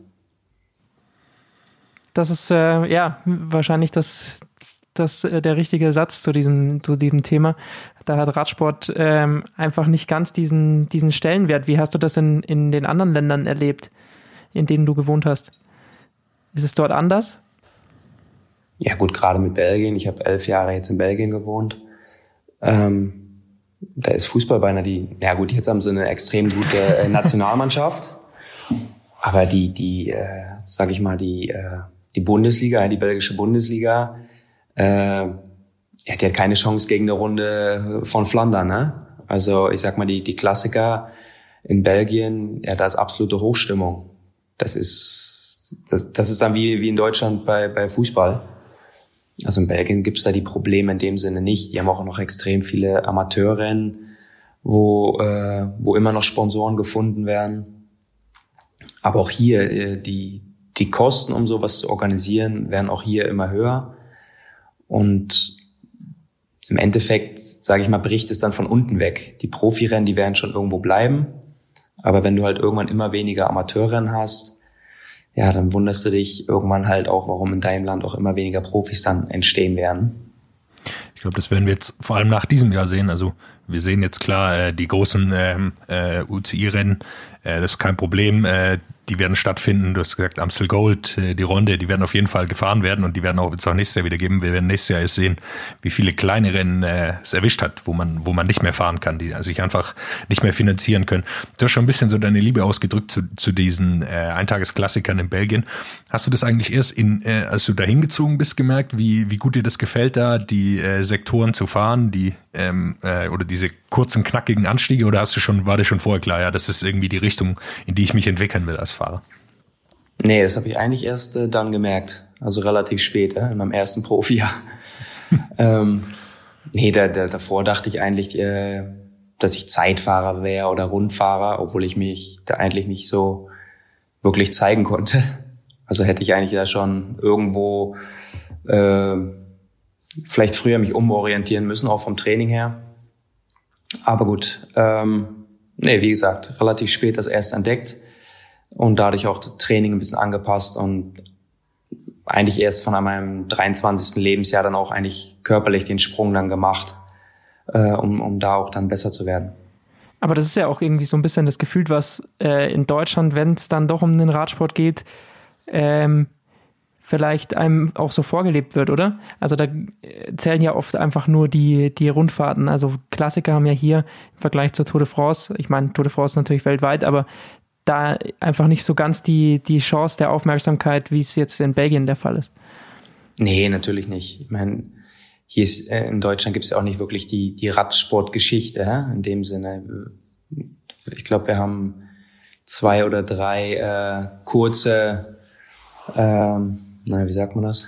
Das ist äh, ja wahrscheinlich das, das äh, der richtige Satz zu diesem zu diesem Thema. Da hat Radsport ähm, einfach nicht ganz diesen diesen Stellenwert. Wie hast du das in in den anderen Ländern erlebt, in denen du gewohnt hast? Ist es dort anders? Ja gut, gerade mit Belgien. Ich habe elf Jahre jetzt in Belgien gewohnt. Ähm, da ist Fußball beinahe die, ja gut, jetzt haben sie eine extrem gute äh, Nationalmannschaft, aber die, die, äh, sag ich mal, die, äh, die Bundesliga, die belgische Bundesliga, äh, ja, die hat keine Chance gegen eine Runde von Flandern, ne? Also ich sag mal, die, die Klassiker in Belgien, ja, da ist absolute Hochstimmung. Das ist, das, das ist dann wie, wie in Deutschland bei, bei Fußball. Also in Belgien gibt's da die Probleme in dem Sinne nicht. Die haben auch noch extrem viele Amateurrennen, wo, äh, wo immer noch Sponsoren gefunden werden. Aber auch hier, äh, die, die Kosten, um sowas zu organisieren, werden auch hier immer höher. Und im Endeffekt, sage ich mal, bricht es dann von unten weg. Die Profirennen, die werden schon irgendwo bleiben. Aber wenn du halt irgendwann immer weniger Amateurrennen hast, ja, dann wunderst du dich irgendwann halt auch, warum in deinem Land auch immer weniger Profis dann entstehen werden. Ich glaube, das werden wir jetzt vor allem nach diesem Jahr sehen. Also wir sehen jetzt klar äh, die großen ähm, äh, UCI-Rennen, äh, das ist kein Problem. Äh, die werden stattfinden. Du hast gesagt, Amstel Gold, äh, die Runde, die werden auf jeden Fall gefahren werden und die werden auch jetzt auch nächstes Jahr wieder geben. Wir werden nächstes Jahr erst sehen, wie viele kleine Rennen äh, es erwischt hat, wo man, wo man nicht mehr fahren kann, die sich einfach nicht mehr finanzieren können. Du hast schon ein bisschen so deine Liebe ausgedrückt zu, zu diesen äh, Eintagesklassikern in Belgien. Hast du das eigentlich erst in, äh, als du da hingezogen bist, gemerkt, wie, wie gut dir das gefällt, da die äh, Sektoren zu fahren, die ähm, äh, oder diese kurzen, knackigen Anstiege, oder hast du schon, war dir schon vorher klar, ja, das ist irgendwie die Richtung, in die ich mich entwickeln will als Fahrer? Nee, das habe ich eigentlich erst äh, dann gemerkt. Also relativ spät, äh, in meinem ersten Profijahr. ähm, nee, da, da, davor dachte ich eigentlich, äh, dass ich Zeitfahrer wäre oder Rundfahrer, obwohl ich mich da eigentlich nicht so wirklich zeigen konnte. Also hätte ich eigentlich da schon irgendwo äh, vielleicht früher mich umorientieren müssen, auch vom Training her. Aber gut, ähm, nee, wie gesagt, relativ spät das erst entdeckt und dadurch auch das Training ein bisschen angepasst und eigentlich erst von meinem 23. Lebensjahr dann auch eigentlich körperlich den Sprung dann gemacht, äh, um, um da auch dann besser zu werden. Aber das ist ja auch irgendwie so ein bisschen das Gefühl, was äh, in Deutschland, wenn es dann doch um den Radsport geht, ähm, vielleicht einem auch so vorgelebt wird, oder? Also da zählen ja oft einfach nur die, die Rundfahrten. Also Klassiker haben ja hier im Vergleich zur Tour de France, ich meine, Tour de France natürlich weltweit, aber da einfach nicht so ganz die, die Chance der Aufmerksamkeit, wie es jetzt in Belgien der Fall ist. Nee, natürlich nicht. Ich meine, hier ist, äh, in Deutschland gibt es ja auch nicht wirklich die, die Radsportgeschichte, hä? in dem Sinne. Ich glaube, wir haben zwei oder drei äh, kurze, ähm, na, wie sagt man das?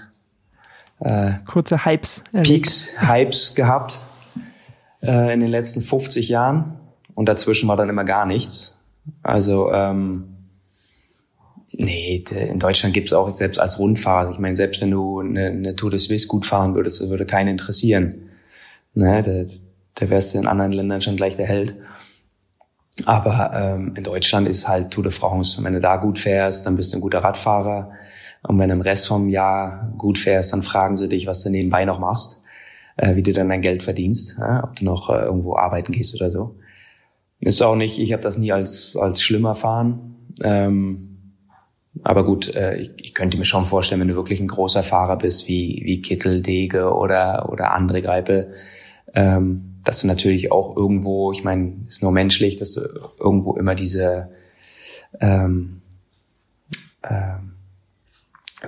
Äh, kurze Hypes. Peaks, Hypes gehabt äh, in den letzten 50 Jahren. Und dazwischen war dann immer gar nichts. Also ähm, nee, in Deutschland gibt es auch selbst als Rundfahrer, ich meine, selbst wenn du eine, eine Tour de Suisse gut fahren würdest, das würde keinen interessieren. Ne, da, da wärst du in anderen Ländern schon gleich der Held. Aber ähm, in Deutschland ist halt Tour de France. Und wenn du da gut fährst, dann bist du ein guter Radfahrer. Und wenn du im Rest vom Jahr gut fährst, dann fragen sie dich, was du nebenbei noch machst, äh, wie du dann dein Geld verdienst, ja? ob du noch äh, irgendwo arbeiten gehst oder so. Ist auch nicht, ich habe das nie als, als schlimm erfahren. Ähm, aber gut, äh, ich, ich könnte mir schon vorstellen, wenn du wirklich ein großer Fahrer bist, wie, wie Kittel, Dege oder, oder andere Greipe, ähm, dass du natürlich auch irgendwo, ich meine, ist nur menschlich, dass du irgendwo immer diese ähm, ähm,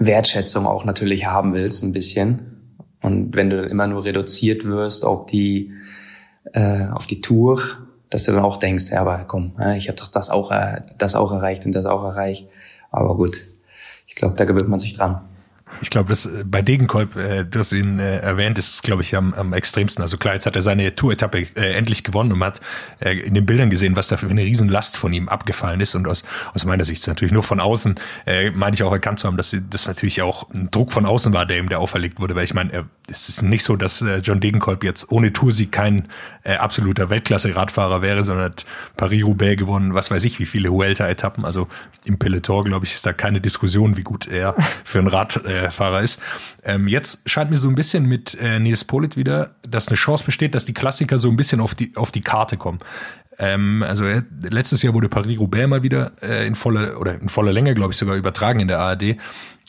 Wertschätzung auch natürlich haben willst, ein bisschen. Und wenn du immer nur reduziert wirst auf die, äh, auf die Tour, dass du dann auch denkst, ja, aber komm, ich habe doch das auch, äh, das auch erreicht und das auch erreicht. Aber gut, ich glaube, da gewöhnt man sich dran. Ich glaube, das äh, bei Degenkolb, äh, du hast ihn äh, erwähnt, ist, glaube ich, am, am extremsten. Also klar, jetzt hat er seine Tour-Etappe äh, endlich gewonnen und man hat äh, in den Bildern gesehen, was da für eine Riesenlast von ihm abgefallen ist. Und aus, aus meiner Sicht natürlich nur von außen, äh, meine ich auch erkannt zu haben, dass das natürlich auch ein Druck von außen war, der ihm da auferlegt wurde. Weil ich meine, es ist nicht so, dass äh, John Degenkolb jetzt ohne Toursieg kein äh, absoluter Weltklasse-Radfahrer wäre, sondern hat Paris-Roubaix gewonnen, was weiß ich, wie viele Huelta-Etappen. Also im Peloton, glaube ich, ist da keine Diskussion, wie gut er für ein Rad äh, Fahrer ist. Ähm, jetzt scheint mir so ein bisschen mit äh, Nils Polit wieder, dass eine Chance besteht, dass die Klassiker so ein bisschen auf die, auf die Karte kommen. Ähm, also äh, letztes Jahr wurde Paris-Roubaix mal wieder äh, in voller oder in voller Länge, glaube ich, sogar übertragen in der ARD.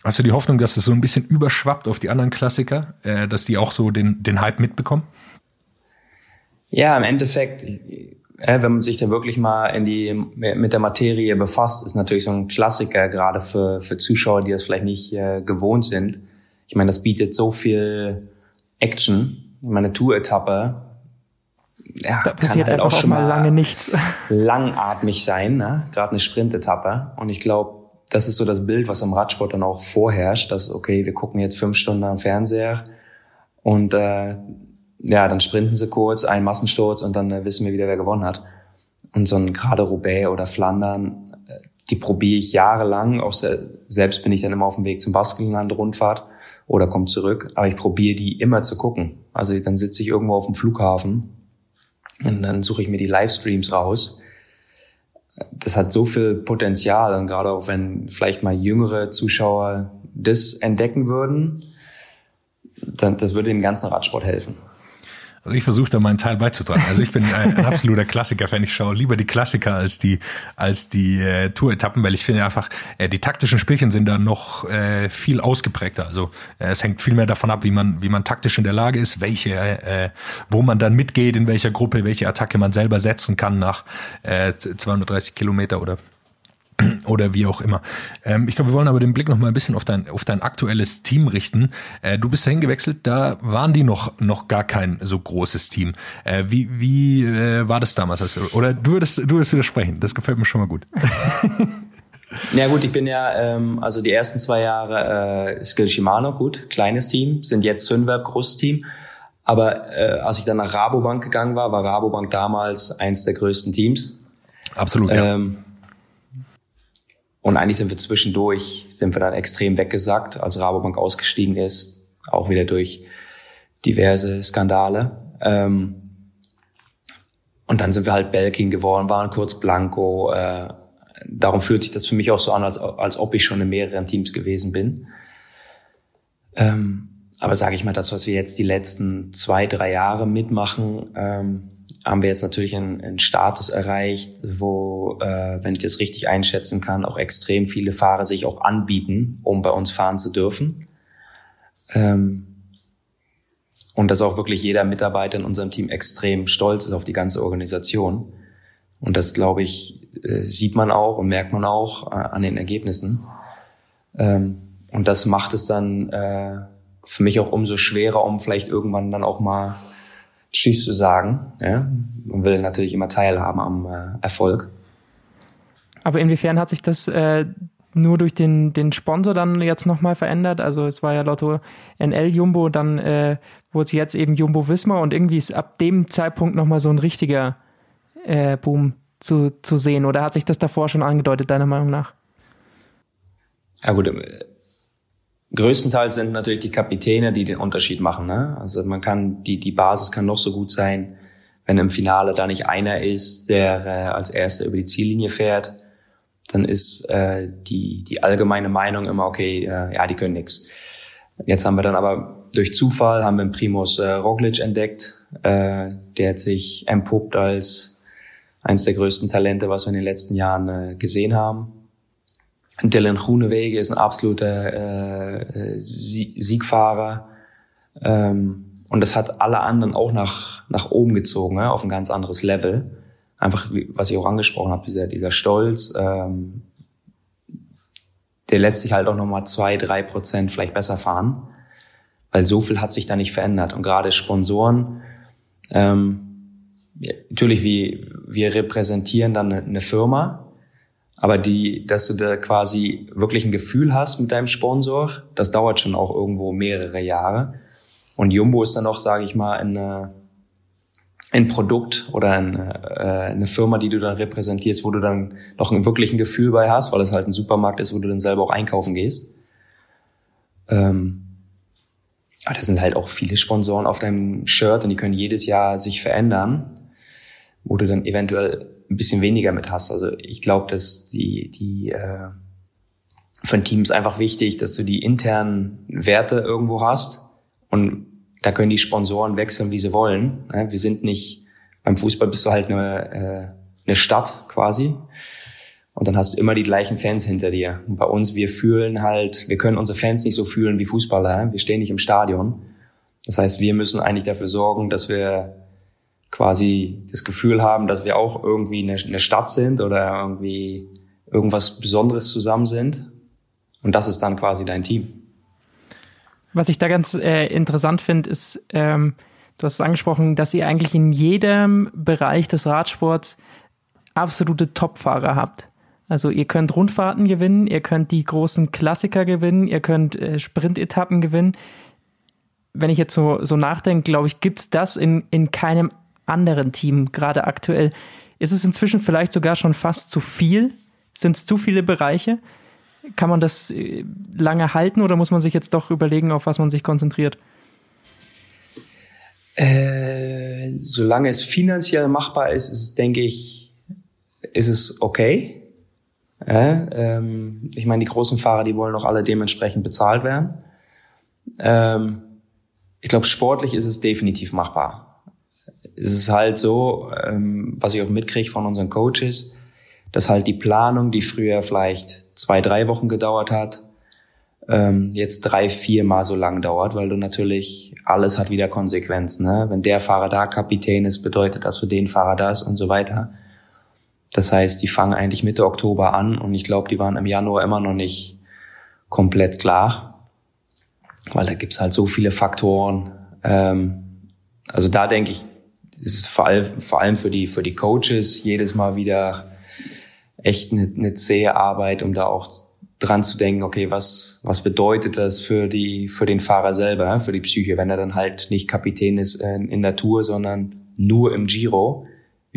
Hast du die Hoffnung, dass es so ein bisschen überschwappt auf die anderen Klassiker, äh, dass die auch so den, den Hype mitbekommen? Ja, im Endeffekt, äh, wenn man sich da wirklich mal in die, mit der Materie befasst, ist natürlich so ein Klassiker, gerade für, für Zuschauer, die das vielleicht nicht äh, gewohnt sind. Ich meine, das bietet so viel Action. Meine Tour-Etappe, ja, da passiert halt auch schon mal lange nichts. Langatmig sein, ne? gerade eine Sprintetappe. Und ich glaube, das ist so das Bild, was am Radsport dann auch vorherrscht, dass, okay, wir gucken jetzt fünf Stunden am Fernseher und äh, ja, dann sprinten sie kurz, ein Massensturz und dann äh, wissen wir wieder, wer gewonnen hat. Und so ein gerade Roubaix oder Flandern, äh, die probiere ich jahrelang. Auch se selbst bin ich dann immer auf dem Weg zum Baskenland Rundfahrt oder komme zurück. Aber ich probiere die immer zu gucken. Also dann sitze ich irgendwo auf dem Flughafen und dann suche ich mir die Livestreams raus. Das hat so viel Potenzial und gerade auch wenn vielleicht mal jüngere Zuschauer das entdecken würden, dann das würde dem ganzen Radsport helfen. Also ich versuche da meinen Teil beizutragen. Also ich bin ein, ein absoluter Klassiker-Fan. Ich schaue lieber die Klassiker als die als die äh, Tour-Etappen, weil ich finde einfach, äh, die taktischen Spielchen sind da noch äh, viel ausgeprägter. Also äh, es hängt viel mehr davon ab, wie man wie man taktisch in der Lage ist, welche äh, wo man dann mitgeht, in welcher Gruppe, welche Attacke man selber setzen kann nach äh, 230 Kilometer oder oder wie auch immer. Ähm, ich glaube, wir wollen aber den Blick noch mal ein bisschen auf dein, auf dein aktuelles Team richten. Äh, du bist dahin gewechselt, da waren die noch, noch gar kein so großes Team. Äh, wie wie äh, war das damals? Also, oder du würdest, du würdest widersprechen, das gefällt mir schon mal gut. Ja gut, ich bin ja, ähm, also die ersten zwei Jahre äh, Skill Shimano, gut, kleines Team, sind jetzt Synverb, großes Team. Aber äh, als ich dann nach Rabobank gegangen war, war Rabobank damals eins der größten Teams. Absolut, ja. Und eigentlich sind wir zwischendurch, sind wir dann extrem weggesackt, als Rabobank ausgestiegen ist, auch wieder durch diverse Skandale. Ähm, und dann sind wir halt Belkin geworden, waren kurz Blanco. Äh, darum fühlt sich das für mich auch so an, als, als ob ich schon in mehreren Teams gewesen bin. Ähm, aber sage ich mal, das, was wir jetzt die letzten zwei, drei Jahre mitmachen, ähm, haben wir jetzt natürlich einen, einen Status erreicht, wo, äh, wenn ich das richtig einschätzen kann, auch extrem viele Fahrer sich auch anbieten, um bei uns fahren zu dürfen. Ähm, und dass auch wirklich jeder Mitarbeiter in unserem Team extrem stolz ist auf die ganze Organisation. Und das, glaube ich, äh, sieht man auch und merkt man auch äh, an den Ergebnissen. Ähm, und das macht es dann äh, für mich auch umso schwerer, um vielleicht irgendwann dann auch mal Tschüss zu sagen. Ja? Man will natürlich immer teilhaben am äh, Erfolg. Aber inwiefern hat sich das äh, nur durch den, den Sponsor dann jetzt nochmal verändert? Also es war ja Lotto NL Jumbo, dann äh, wurde es jetzt eben Jumbo Wismar und irgendwie ist ab dem Zeitpunkt nochmal so ein richtiger äh, Boom zu, zu sehen. Oder hat sich das davor schon angedeutet, deiner Meinung nach? Ja gut, größtenteils sind natürlich die Kapitäne, die den Unterschied machen. Ne? Also man kann, die, die Basis kann noch so gut sein, wenn im Finale da nicht einer ist, der äh, als erster über die Ziellinie fährt, dann ist äh, die, die allgemeine Meinung immer, okay, äh, ja, die können nix. Jetzt haben wir dann aber durch Zufall haben wir einen Primus äh, Roglic entdeckt, äh, der hat sich empuppt als eines der größten Talente, was wir in den letzten Jahren äh, gesehen haben. Dylan Groenewegen ist ein absoluter äh, Siegfahrer. Ähm, und das hat alle anderen auch nach, nach oben gezogen, ne, auf ein ganz anderes Level. Einfach, was ich auch angesprochen habe, dieser, dieser Stolz, ähm, der lässt sich halt auch nochmal zwei, drei Prozent vielleicht besser fahren. Weil so viel hat sich da nicht verändert. Und gerade Sponsoren, ähm, natürlich, wie, wir repräsentieren dann eine Firma, aber die, dass du da quasi wirklich ein Gefühl hast mit deinem Sponsor, das dauert schon auch irgendwo mehrere Jahre. Und Jumbo ist dann noch, sage ich mal, eine, ein Produkt oder eine, äh, eine Firma, die du dann repräsentierst, wo du dann noch ein wirklich ein Gefühl bei hast, weil es halt ein Supermarkt ist, wo du dann selber auch einkaufen gehst. Ähm, aber da sind halt auch viele Sponsoren auf deinem Shirt und die können jedes Jahr sich verändern, wo du dann eventuell ein bisschen weniger mit hast. Also ich glaube, dass die, die äh, von Teams einfach wichtig, dass du die internen Werte irgendwo hast und da können die Sponsoren wechseln, wie sie wollen. Ne? Wir sind nicht, beim Fußball bist du halt eine, äh, eine Stadt quasi. Und dann hast du immer die gleichen Fans hinter dir. Und bei uns, wir fühlen halt, wir können unsere Fans nicht so fühlen wie Fußballer. Wir stehen nicht im Stadion. Das heißt, wir müssen eigentlich dafür sorgen, dass wir quasi das Gefühl haben, dass wir auch irgendwie eine, Stadt sind oder irgendwie irgendwas Besonderes zusammen sind. Und das ist dann quasi dein Team. Was ich da ganz äh, interessant finde, ist, ähm, du hast es angesprochen, dass ihr eigentlich in jedem Bereich des Radsports absolute Topfahrer habt. Also ihr könnt Rundfahrten gewinnen, ihr könnt die großen Klassiker gewinnen, ihr könnt äh, Sprintetappen gewinnen. Wenn ich jetzt so, so nachdenke, glaube ich, gibt's das in, in keinem anderen Team gerade aktuell. Ist es inzwischen vielleicht sogar schon fast zu viel? Sind es zu viele Bereiche? Kann man das äh, lange halten oder muss man sich jetzt doch überlegen, auf was man sich konzentriert? Äh, solange es finanziell machbar ist, ist es, denke ich, ist es okay. Ja, ähm, ich meine, die großen Fahrer, die wollen auch alle dementsprechend bezahlt werden. Ähm, ich glaube, sportlich ist es definitiv machbar. Es ist halt so, ähm, was ich auch mitkriege von unseren Coaches, dass halt die Planung, die früher vielleicht zwei, drei Wochen gedauert hat, ähm, jetzt drei, vier Mal so lang dauert, weil du natürlich alles hat wieder Konsequenzen. Ne? Wenn der Fahrer da Kapitän ist, bedeutet das für den Fahrer das und so weiter. Das heißt, die fangen eigentlich Mitte Oktober an und ich glaube, die waren im Januar immer noch nicht komplett klar, weil da gibt's halt so viele Faktoren. Ähm, also da denke ich, ist vor allem, vor allem für die, für die Coaches jedes Mal wieder echt eine, eine zähe Arbeit, um da auch dran zu denken, okay, was, was bedeutet das für die, für den Fahrer selber, für die Psyche, wenn er dann halt nicht Kapitän ist in, in der Tour, sondern nur im Giro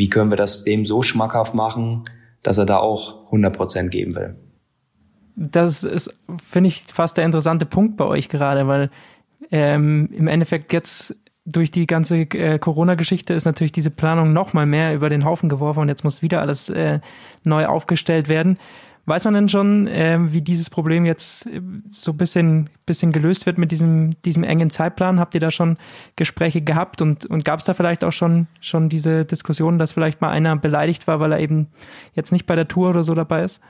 wie können wir das dem so schmackhaft machen, dass er da auch 100 Prozent geben will. Das ist, finde ich, fast der interessante Punkt bei euch gerade, weil ähm, im Endeffekt jetzt durch die ganze äh, Corona-Geschichte ist natürlich diese Planung noch mal mehr über den Haufen geworfen und jetzt muss wieder alles äh, neu aufgestellt werden. Weiß man denn schon, äh, wie dieses Problem jetzt äh, so ein bisschen, bisschen gelöst wird mit diesem, diesem engen Zeitplan? Habt ihr da schon Gespräche gehabt und, und gab es da vielleicht auch schon, schon diese Diskussion, dass vielleicht mal einer beleidigt war, weil er eben jetzt nicht bei der Tour oder so dabei ist?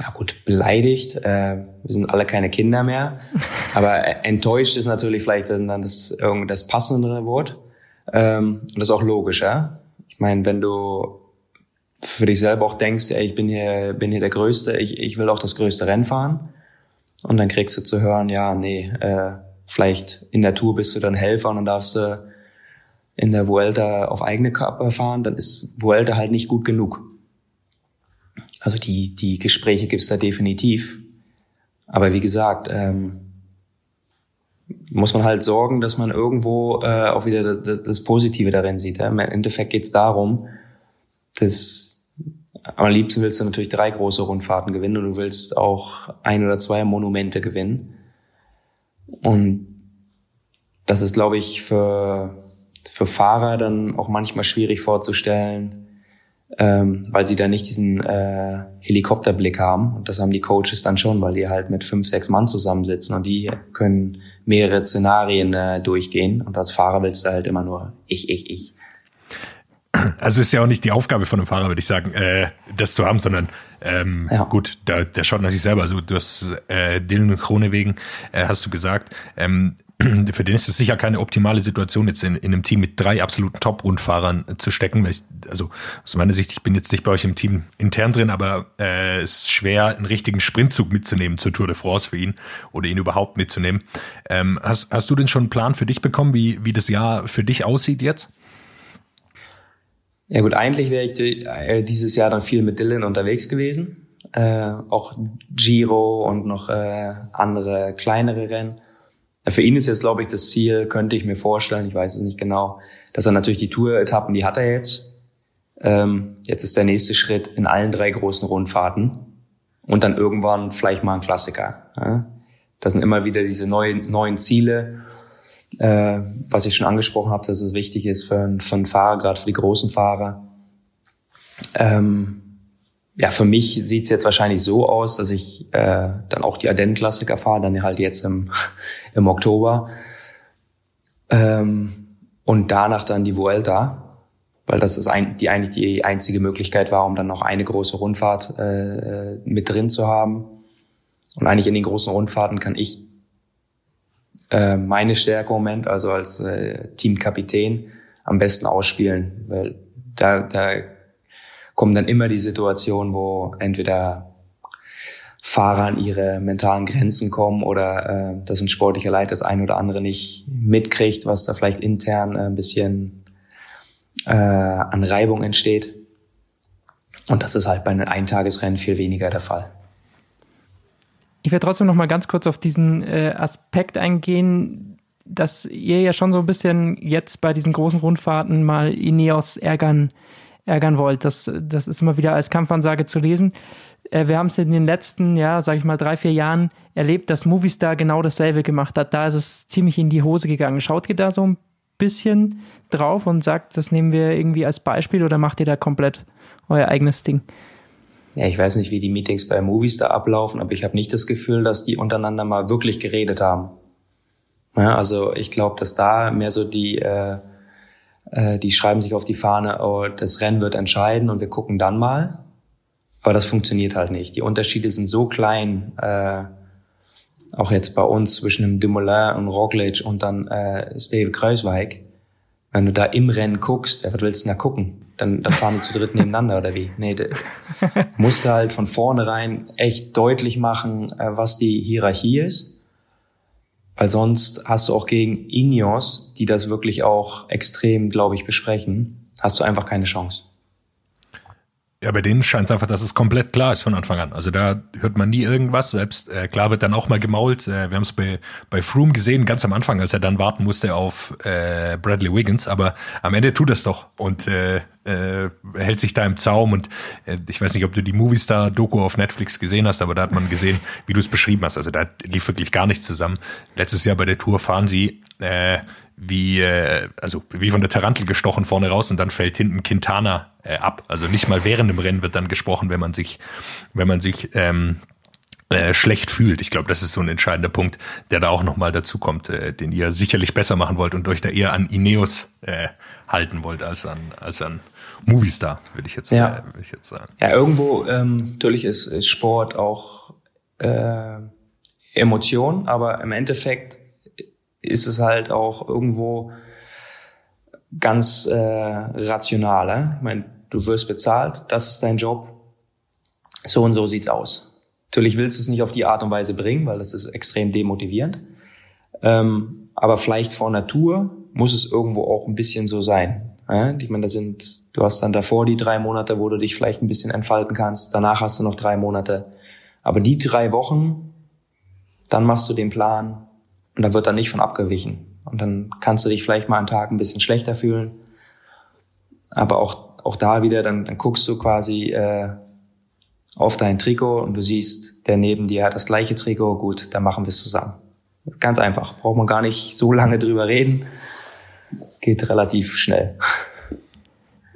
Na gut, beleidigt. Äh, wir sind alle keine Kinder mehr. Aber enttäuscht ist natürlich vielleicht dann das, das passendere Wort. Ähm, und das ist auch logisch, ja. Ich meine, wenn du für dich selber auch denkst, ey, ich bin hier, bin hier der Größte, ich, ich will auch das größte Rennen fahren. Und dann kriegst du zu hören, ja, nee, äh, vielleicht in der Tour bist du dann Helfer und dann darfst du in der Vuelta auf eigene Körper fahren, dann ist Vuelta halt nicht gut genug. Also die, die Gespräche gibt's da definitiv. Aber wie gesagt, ähm, muss man halt sorgen, dass man irgendwo äh, auch wieder das, das Positive darin sieht. Ja? Im Endeffekt geht's darum, dass am liebsten willst du natürlich drei große Rundfahrten gewinnen und du willst auch ein oder zwei Monumente gewinnen. Und das ist, glaube ich, für, für Fahrer dann auch manchmal schwierig vorzustellen, ähm, weil sie da nicht diesen äh, Helikopterblick haben. Und das haben die Coaches dann schon, weil die halt mit fünf, sechs Mann zusammensitzen und die können mehrere Szenarien äh, durchgehen. Und als Fahrer willst du halt immer nur ich, ich, ich. Also ist ja auch nicht die Aufgabe von einem Fahrer, würde ich sagen, äh, das zu haben, sondern ähm, ja. gut, der, der schaut nach sich selber. Also du hast äh, Dylan Krone wegen, äh, hast du gesagt, ähm, für den ist es sicher keine optimale Situation, jetzt in, in einem Team mit drei absoluten Top-Rundfahrern zu stecken. Weil ich, also aus meiner Sicht, ich bin jetzt nicht bei euch im Team intern drin, aber äh, es ist schwer, einen richtigen Sprintzug mitzunehmen zur Tour de France für ihn oder ihn überhaupt mitzunehmen. Ähm, hast, hast du denn schon einen Plan für dich bekommen, wie, wie das Jahr für dich aussieht jetzt? Ja gut, eigentlich wäre ich äh, dieses Jahr dann viel mit Dylan unterwegs gewesen. Äh, auch Giro und noch äh, andere kleinere Rennen. Für ihn ist jetzt, glaube ich, das Ziel, könnte ich mir vorstellen, ich weiß es nicht genau, dass er natürlich die Tour-Etappen, die hat er jetzt. Ähm, jetzt ist der nächste Schritt in allen drei großen Rundfahrten und dann irgendwann vielleicht mal ein Klassiker. Ja? Das sind immer wieder diese neuen, neuen Ziele äh, was ich schon angesprochen habe, dass es wichtig ist für, für einen Fahrer, gerade für die großen Fahrer. Ähm, ja, für mich sieht es jetzt wahrscheinlich so aus, dass ich äh, dann auch die Ardennen-Klassiker fahre, dann halt jetzt im, im Oktober. Ähm, und danach dann die Vuelta, weil das ist ein, die eigentlich die einzige Möglichkeit war, um dann noch eine große Rundfahrt äh, mit drin zu haben. Und eigentlich in den großen Rundfahrten kann ich äh, meine Stärke im Moment, also als äh, Teamkapitän, am besten ausspielen, weil da, da kommen dann immer die Situationen, wo entweder Fahrer an ihre mentalen Grenzen kommen oder äh, dass ein sportlicher Leiter das ein oder andere nicht mitkriegt, was da vielleicht intern äh, ein bisschen äh, an Reibung entsteht. Und das ist halt bei einem Eintagesrennen viel weniger der Fall. Ich werde trotzdem noch mal ganz kurz auf diesen äh, Aspekt eingehen, dass ihr ja schon so ein bisschen jetzt bei diesen großen Rundfahrten mal Ineos ärgern, ärgern wollt. Das, das ist immer wieder als Kampfansage zu lesen. Äh, wir haben es in den letzten, ja, sag ich mal, drei, vier Jahren erlebt, dass Movistar genau dasselbe gemacht hat. Da ist es ziemlich in die Hose gegangen. Schaut ihr da so ein bisschen drauf und sagt, das nehmen wir irgendwie als Beispiel oder macht ihr da komplett euer eigenes Ding? Ja, ich weiß nicht, wie die Meetings bei Movistar ablaufen, aber ich habe nicht das Gefühl, dass die untereinander mal wirklich geredet haben. Ja, also ich glaube, dass da mehr so die, äh, äh, die schreiben sich auf die Fahne, oh, das Rennen wird entscheiden und wir gucken dann mal. Aber das funktioniert halt nicht. Die Unterschiede sind so klein, äh, auch jetzt bei uns zwischen dem Dumoulin und Roglic und dann äh, Steve Kreuzweig. Wenn du da im Rennen guckst, was willst du denn da gucken? Dann, dann fahren die zu dritt nebeneinander oder wie? Nee, musst du halt von vornherein echt deutlich machen, äh, was die Hierarchie ist weil sonst hast du auch gegen Ineos, die das wirklich auch extrem, glaube ich, besprechen, hast du einfach keine Chance. Ja, bei denen scheint es einfach, dass es komplett klar ist von Anfang an. Also da hört man nie irgendwas. Selbst äh, klar wird dann auch mal gemault. Äh, wir haben es bei, bei Froome gesehen, ganz am Anfang, als er dann warten musste auf äh, Bradley Wiggins. Aber am Ende tut es doch und äh, äh, hält sich da im Zaum. Und äh, ich weiß nicht, ob du die Movistar-Doku auf Netflix gesehen hast, aber da hat man gesehen, wie du es beschrieben hast. Also da lief wirklich gar nichts zusammen. Letztes Jahr bei der Tour fahren sie äh, wie, äh, also wie von der Tarantel gestochen vorne raus und dann fällt hinten Quintana äh, ab. Also nicht mal während dem Rennen wird dann gesprochen, wenn man sich, wenn man sich ähm, äh, schlecht fühlt. Ich glaube, das ist so ein entscheidender Punkt, der da auch nochmal dazu kommt, äh, den ihr sicherlich besser machen wollt und euch da eher an Ineos äh, halten wollt als an, als an Movistar, würde ich jetzt, ja. äh, würde ich jetzt sagen. Ja, irgendwo ähm, natürlich ist, ist Sport auch äh, Emotion, aber im Endeffekt ist es halt auch irgendwo ganz äh, rational. Äh? Ich meine, du wirst bezahlt, das ist dein Job. So und so sieht's aus. Natürlich willst du es nicht auf die Art und Weise bringen, weil das ist extrem demotivierend. Ähm, aber vielleicht vor Natur muss es irgendwo auch ein bisschen so sein. Äh? Ich meine, da sind, du hast dann davor die drei Monate, wo du dich vielleicht ein bisschen entfalten kannst. Danach hast du noch drei Monate. Aber die drei Wochen, dann machst du den Plan, und da wird dann nicht von abgewichen. Und dann kannst du dich vielleicht mal einen Tag ein bisschen schlechter fühlen. Aber auch, auch da wieder, dann, dann guckst du quasi äh, auf dein Trikot und du siehst, der neben dir hat das gleiche Trikot, gut, dann machen wir es zusammen. Ganz einfach, braucht man gar nicht so lange drüber reden. Geht relativ schnell.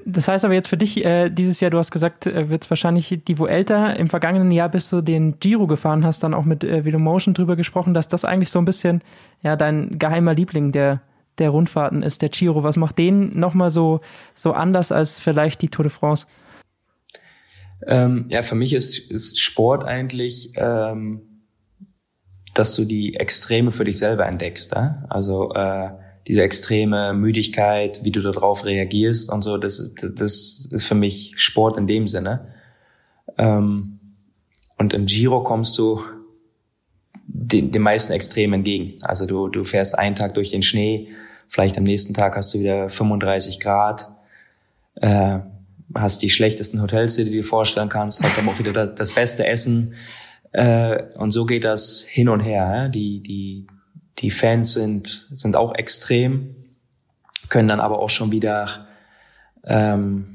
Das heißt aber jetzt für dich, äh, dieses Jahr, du hast gesagt, äh, wird es wahrscheinlich die Vuelta. Im vergangenen Jahr bist du den Giro gefahren, hast dann auch mit äh, Velomotion drüber gesprochen, dass das eigentlich so ein bisschen ja dein geheimer Liebling der, der Rundfahrten ist, der Giro. Was macht den nochmal so, so anders als vielleicht die Tour de France? Ähm, ja, für mich ist, ist Sport eigentlich, ähm, dass du die Extreme für dich selber entdeckst. Äh? Also äh, diese extreme Müdigkeit, wie du darauf reagierst und so, das, ist, das ist für mich Sport in dem Sinne. Ähm, und im Giro kommst du den, den meisten Extremen entgegen. Also du, du fährst einen Tag durch den Schnee, vielleicht am nächsten Tag hast du wieder 35 Grad, äh, hast die schlechtesten Hotels, die du dir vorstellen kannst, hast aber auch wieder das, das beste Essen. Äh, und so geht das hin und her. Die, die, die Fans sind, sind auch extrem, können dann aber auch schon wieder ähm,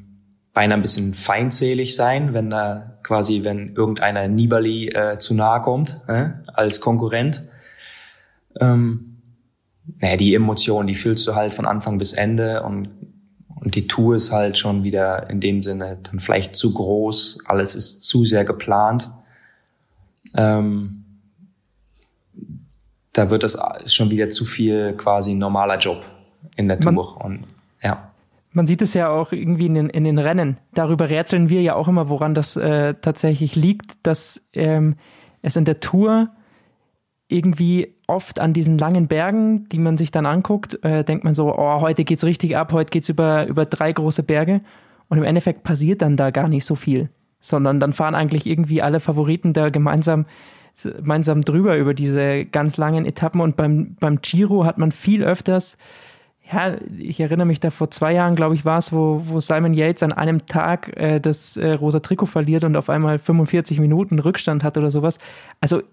beinahe ein bisschen feindselig sein, wenn da quasi, wenn irgendeiner Nibali äh, zu nahe kommt äh, als Konkurrent. Ähm, naja, die Emotionen, die fühlst du halt von Anfang bis Ende und, und die Tour ist halt schon wieder in dem Sinne dann vielleicht zu groß, alles ist zu sehr geplant. Ähm, da wird das schon wieder zu viel quasi normaler Job in der Tour. Man, und ja. Man sieht es ja auch irgendwie in den, in den Rennen. Darüber rätseln wir ja auch immer, woran das äh, tatsächlich liegt, dass ähm, es in der Tour irgendwie oft an diesen langen Bergen, die man sich dann anguckt, äh, denkt man so, oh, heute geht's richtig ab, heute geht's über, über drei große Berge. Und im Endeffekt passiert dann da gar nicht so viel, sondern dann fahren eigentlich irgendwie alle Favoriten da gemeinsam, gemeinsam drüber über diese ganz langen Etappen. Und beim, beim Giro hat man viel öfters, ja, ich erinnere mich da vor zwei Jahren, glaube ich, war es, wo, wo Simon Yates an einem Tag äh, das äh, rosa Trikot verliert und auf einmal 45 Minuten Rückstand hat oder sowas. Also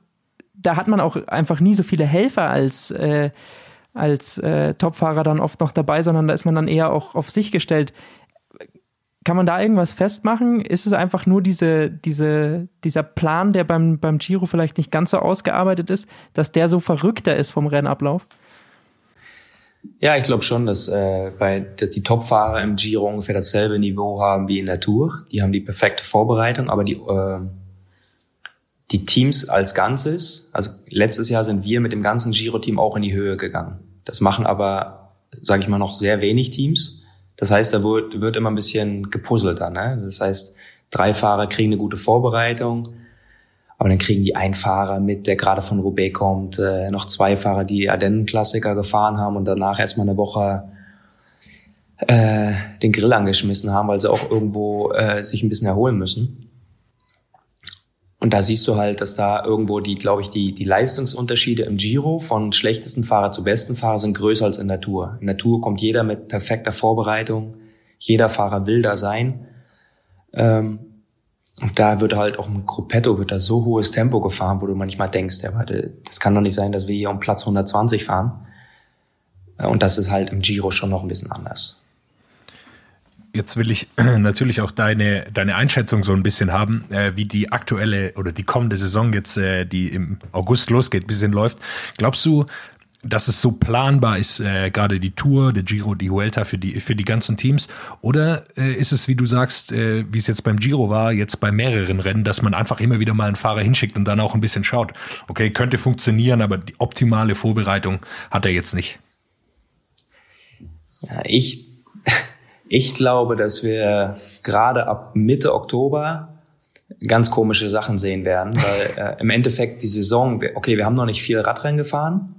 da hat man auch einfach nie so viele Helfer als, äh, als äh, Topfahrer dann oft noch dabei, sondern da ist man dann eher auch auf sich gestellt. Kann man da irgendwas festmachen? Ist es einfach nur diese, diese, dieser Plan, der beim, beim Giro vielleicht nicht ganz so ausgearbeitet ist, dass der so verrückter ist vom Rennablauf? Ja, ich glaube schon, dass, äh, bei, dass die Topfahrer im Giro ungefähr dasselbe Niveau haben wie in der Tour. Die haben die perfekte Vorbereitung, aber die, äh, die Teams als Ganzes, also letztes Jahr sind wir mit dem ganzen Giro-Team auch in die Höhe gegangen. Das machen aber, sage ich mal, noch sehr wenig Teams. Das heißt, da wird, wird immer ein bisschen gepuzzelt dann. Ne? Das heißt, drei Fahrer kriegen eine gute Vorbereitung, aber dann kriegen die einen Fahrer mit, der gerade von Roubaix kommt, äh, noch zwei Fahrer, die Ardennen-Klassiker gefahren haben und danach erstmal eine Woche äh, den Grill angeschmissen haben, weil sie auch irgendwo äh, sich ein bisschen erholen müssen. Und da siehst du halt, dass da irgendwo die, glaube ich, die, die Leistungsunterschiede im Giro von schlechtesten Fahrer zu besten Fahrer sind größer als in der Tour. In der Tour kommt jeder mit perfekter Vorbereitung. Jeder Fahrer will da sein. Ähm, und da wird halt auch im Gruppetto wird da so hohes Tempo gefahren, wo du manchmal denkst, ja, warte, das kann doch nicht sein, dass wir hier um Platz 120 fahren. Äh, und das ist halt im Giro schon noch ein bisschen anders. Jetzt will ich natürlich auch deine, deine Einschätzung so ein bisschen haben, äh, wie die aktuelle oder die kommende Saison jetzt, äh, die im August losgeht, bisschen läuft. Glaubst du, dass es so planbar ist, äh, gerade die Tour, der Giro, die Vuelta für die, für die ganzen Teams? Oder äh, ist es, wie du sagst, äh, wie es jetzt beim Giro war, jetzt bei mehreren Rennen, dass man einfach immer wieder mal einen Fahrer hinschickt und dann auch ein bisschen schaut, okay, könnte funktionieren, aber die optimale Vorbereitung hat er jetzt nicht? Ja, ich ich glaube, dass wir gerade ab Mitte Oktober ganz komische Sachen sehen werden, weil äh, im Endeffekt die Saison, okay, wir haben noch nicht viel Radrennen gefahren,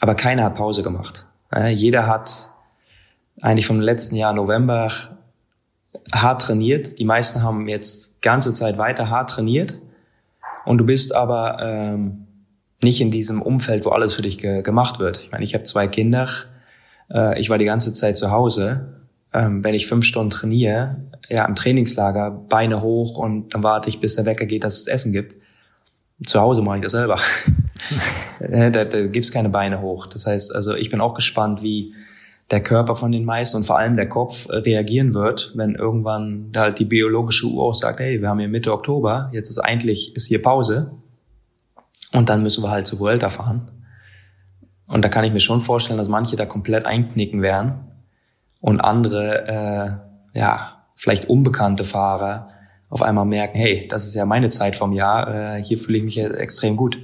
aber keiner hat Pause gemacht. Äh, jeder hat eigentlich vom letzten Jahr November hart trainiert. Die meisten haben jetzt ganze Zeit weiter hart trainiert und du bist aber ähm, nicht in diesem Umfeld, wo alles für dich ge gemacht wird. Ich meine, ich habe zwei Kinder, äh, ich war die ganze Zeit zu Hause ähm, wenn ich fünf Stunden trainiere, ja, im Trainingslager, Beine hoch und dann warte ich, bis der Wecker geht, dass es Essen gibt. Zu Hause mache ich das selber. da, da gibt's keine Beine hoch. Das heißt, also ich bin auch gespannt, wie der Körper von den meisten und vor allem der Kopf äh, reagieren wird, wenn irgendwann da halt die biologische Uhr auch sagt, hey, wir haben hier Mitte Oktober, jetzt ist eigentlich, ist hier Pause. Und dann müssen wir halt zu Vuelta fahren. Und da kann ich mir schon vorstellen, dass manche da komplett einknicken werden und andere, äh, ja, vielleicht unbekannte Fahrer auf einmal merken, hey, das ist ja meine Zeit vom Jahr, äh, hier fühle ich mich ja extrem gut.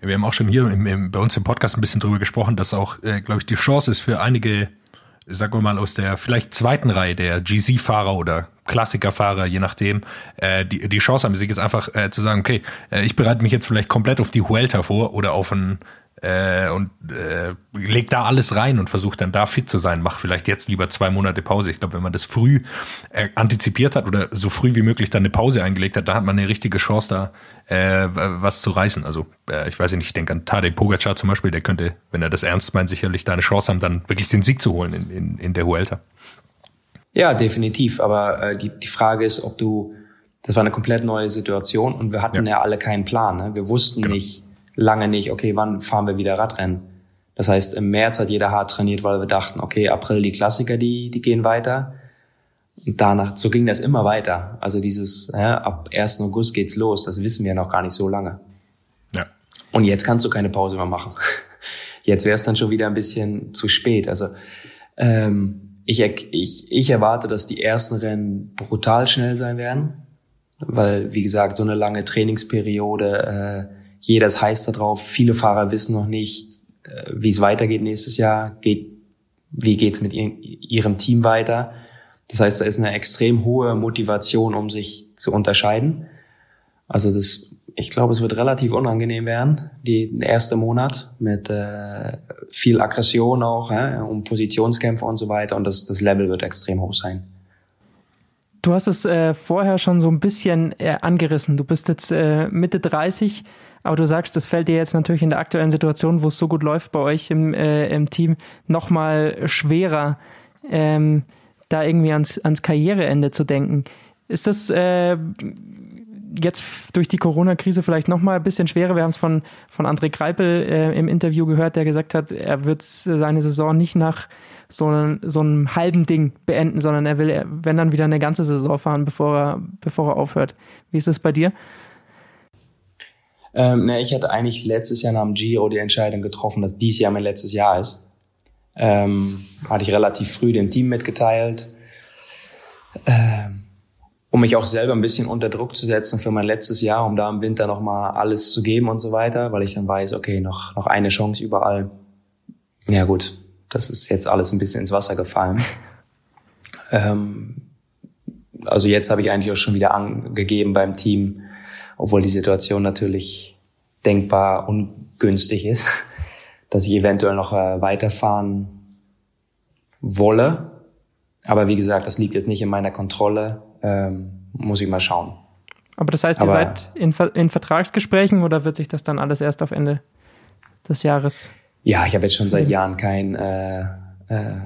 Wir haben auch schon hier im, im, bei uns im Podcast ein bisschen drüber gesprochen, dass auch, äh, glaube ich, die Chance ist für einige, sagen wir mal, aus der vielleicht zweiten Reihe der GC-Fahrer oder Klassikerfahrer, je nachdem, äh, die, die Chance haben, sich jetzt einfach äh, zu sagen, okay, äh, ich bereite mich jetzt vielleicht komplett auf die Huelta vor oder auf ein äh, und äh, legt da alles rein und versucht dann da fit zu sein. Mach vielleicht jetzt lieber zwei Monate Pause. Ich glaube, wenn man das früh äh, antizipiert hat oder so früh wie möglich dann eine Pause eingelegt hat, da hat man eine richtige Chance da äh, was zu reißen. Also äh, ich weiß nicht, ich denke an Tadej Pogacar zum Beispiel, der könnte, wenn er das ernst meint, sicherlich da eine Chance haben, dann wirklich den Sieg zu holen in, in, in der Huelta. Ja, definitiv. Aber äh, die, die Frage ist, ob du das war eine komplett neue Situation und wir hatten ja, ja alle keinen Plan. Ne? Wir wussten genau. nicht, lange nicht, okay, wann fahren wir wieder Radrennen? Das heißt, im März hat jeder hart trainiert, weil wir dachten, okay, April die Klassiker, die, die gehen weiter. Und danach, so ging das immer weiter. Also dieses, ja, ab 1. August geht's los, das wissen wir noch gar nicht so lange. Ja. Und jetzt kannst du keine Pause mehr machen. Jetzt wäre es dann schon wieder ein bisschen zu spät. Also ähm, ich, ich, ich erwarte, dass die ersten Rennen brutal schnell sein werden, weil, wie gesagt, so eine lange Trainingsperiode, äh, jeder ist heiß darauf. Viele Fahrer wissen noch nicht, äh, wie es weitergeht nächstes Jahr. Geht, wie geht's mit ihrem Team weiter? Das heißt, da ist eine extrem hohe Motivation, um sich zu unterscheiden. Also das ich glaube, es wird relativ unangenehm werden, die der erste Monat mit äh, viel Aggression auch, äh, um Positionskämpfe und so weiter. Und das, das Level wird extrem hoch sein. Du hast es äh, vorher schon so ein bisschen äh, angerissen. Du bist jetzt äh, Mitte 30, aber du sagst, das fällt dir jetzt natürlich in der aktuellen Situation, wo es so gut läuft bei euch im, äh, im Team, nochmal schwerer, ähm, da irgendwie ans, ans Karriereende zu denken. Ist das äh, jetzt durch die Corona-Krise vielleicht noch mal ein bisschen schwerer. Wir haben es von, von André Greipel äh, im Interview gehört, der gesagt hat, er wird seine Saison nicht nach so, einem, so einem halben Ding beenden, sondern er will, wenn dann wieder eine ganze Saison fahren, bevor er, bevor er aufhört. Wie ist das bei dir? Ähm, ne, ich hatte eigentlich letztes Jahr nach dem Giro die Entscheidung getroffen, dass dies Jahr mein letztes Jahr ist. Ähm, hatte ich relativ früh dem Team mitgeteilt. Ähm, um mich auch selber ein bisschen unter Druck zu setzen für mein letztes Jahr, um da im Winter nochmal alles zu geben und so weiter, weil ich dann weiß, okay, noch, noch eine Chance überall. Ja gut, das ist jetzt alles ein bisschen ins Wasser gefallen. ähm, also jetzt habe ich eigentlich auch schon wieder angegeben beim Team, obwohl die Situation natürlich denkbar ungünstig ist, dass ich eventuell noch äh, weiterfahren wolle. Aber wie gesagt, das liegt jetzt nicht in meiner Kontrolle ähm, muss ich mal schauen. Aber das heißt, ihr Aber, seid in, in Vertragsgesprächen oder wird sich das dann alles erst auf Ende des Jahres? Ja, ich habe jetzt schon seit Jahren kein äh, äh,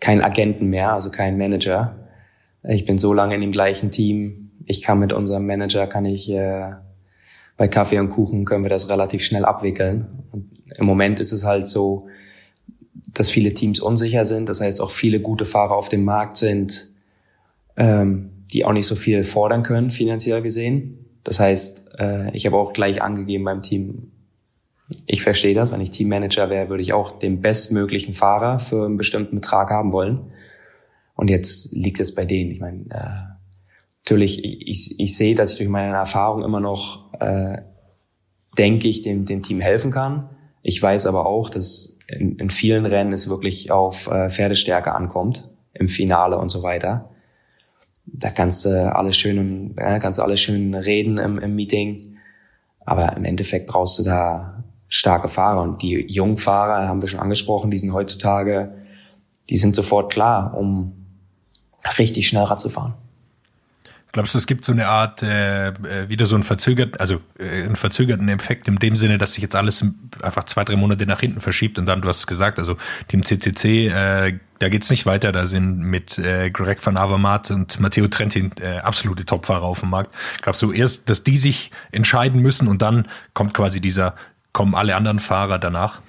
kein Agenten mehr, also kein Manager. Ich bin so lange in dem gleichen Team. Ich kann mit unserem Manager, kann ich äh, bei Kaffee und Kuchen können wir das relativ schnell abwickeln. Und Im Moment ist es halt so, dass viele Teams unsicher sind. Das heißt, auch viele gute Fahrer auf dem Markt sind, ähm, die auch nicht so viel fordern können, finanziell gesehen. Das heißt, äh, ich habe auch gleich angegeben beim Team, ich verstehe das, wenn ich Teammanager wäre, würde ich auch den bestmöglichen Fahrer für einen bestimmten Betrag haben wollen. Und jetzt liegt es bei denen. Ich meine, äh, natürlich, ich, ich sehe, dass ich durch meine Erfahrung immer noch, äh, denke ich, dem, dem Team helfen kann. Ich weiß aber auch, dass in, in vielen Rennen es wirklich auf äh, Pferdestärke ankommt, im Finale und so weiter da kannst du alles schön, ja, kannst alles schön reden im, im Meeting. Aber im Endeffekt brauchst du da starke Fahrer. Und die jungen Fahrer, haben wir schon angesprochen, die sind heutzutage, die sind sofort klar, um richtig schnell Rad zu fahren. Glaubst du, es gibt so eine Art, äh, äh wieder so einen verzögerten, also äh, einen verzögerten Effekt in dem Sinne, dass sich jetzt alles einfach zwei, drei Monate nach hinten verschiebt und dann, du hast es gesagt, also Team CCC, äh, da geht's nicht weiter, da sind mit äh, Greg van Avermaet und Matteo Trentin äh, absolute Topfahrer auf dem Markt. Glaubst du erst, dass die sich entscheiden müssen und dann kommt quasi dieser, kommen alle anderen Fahrer danach?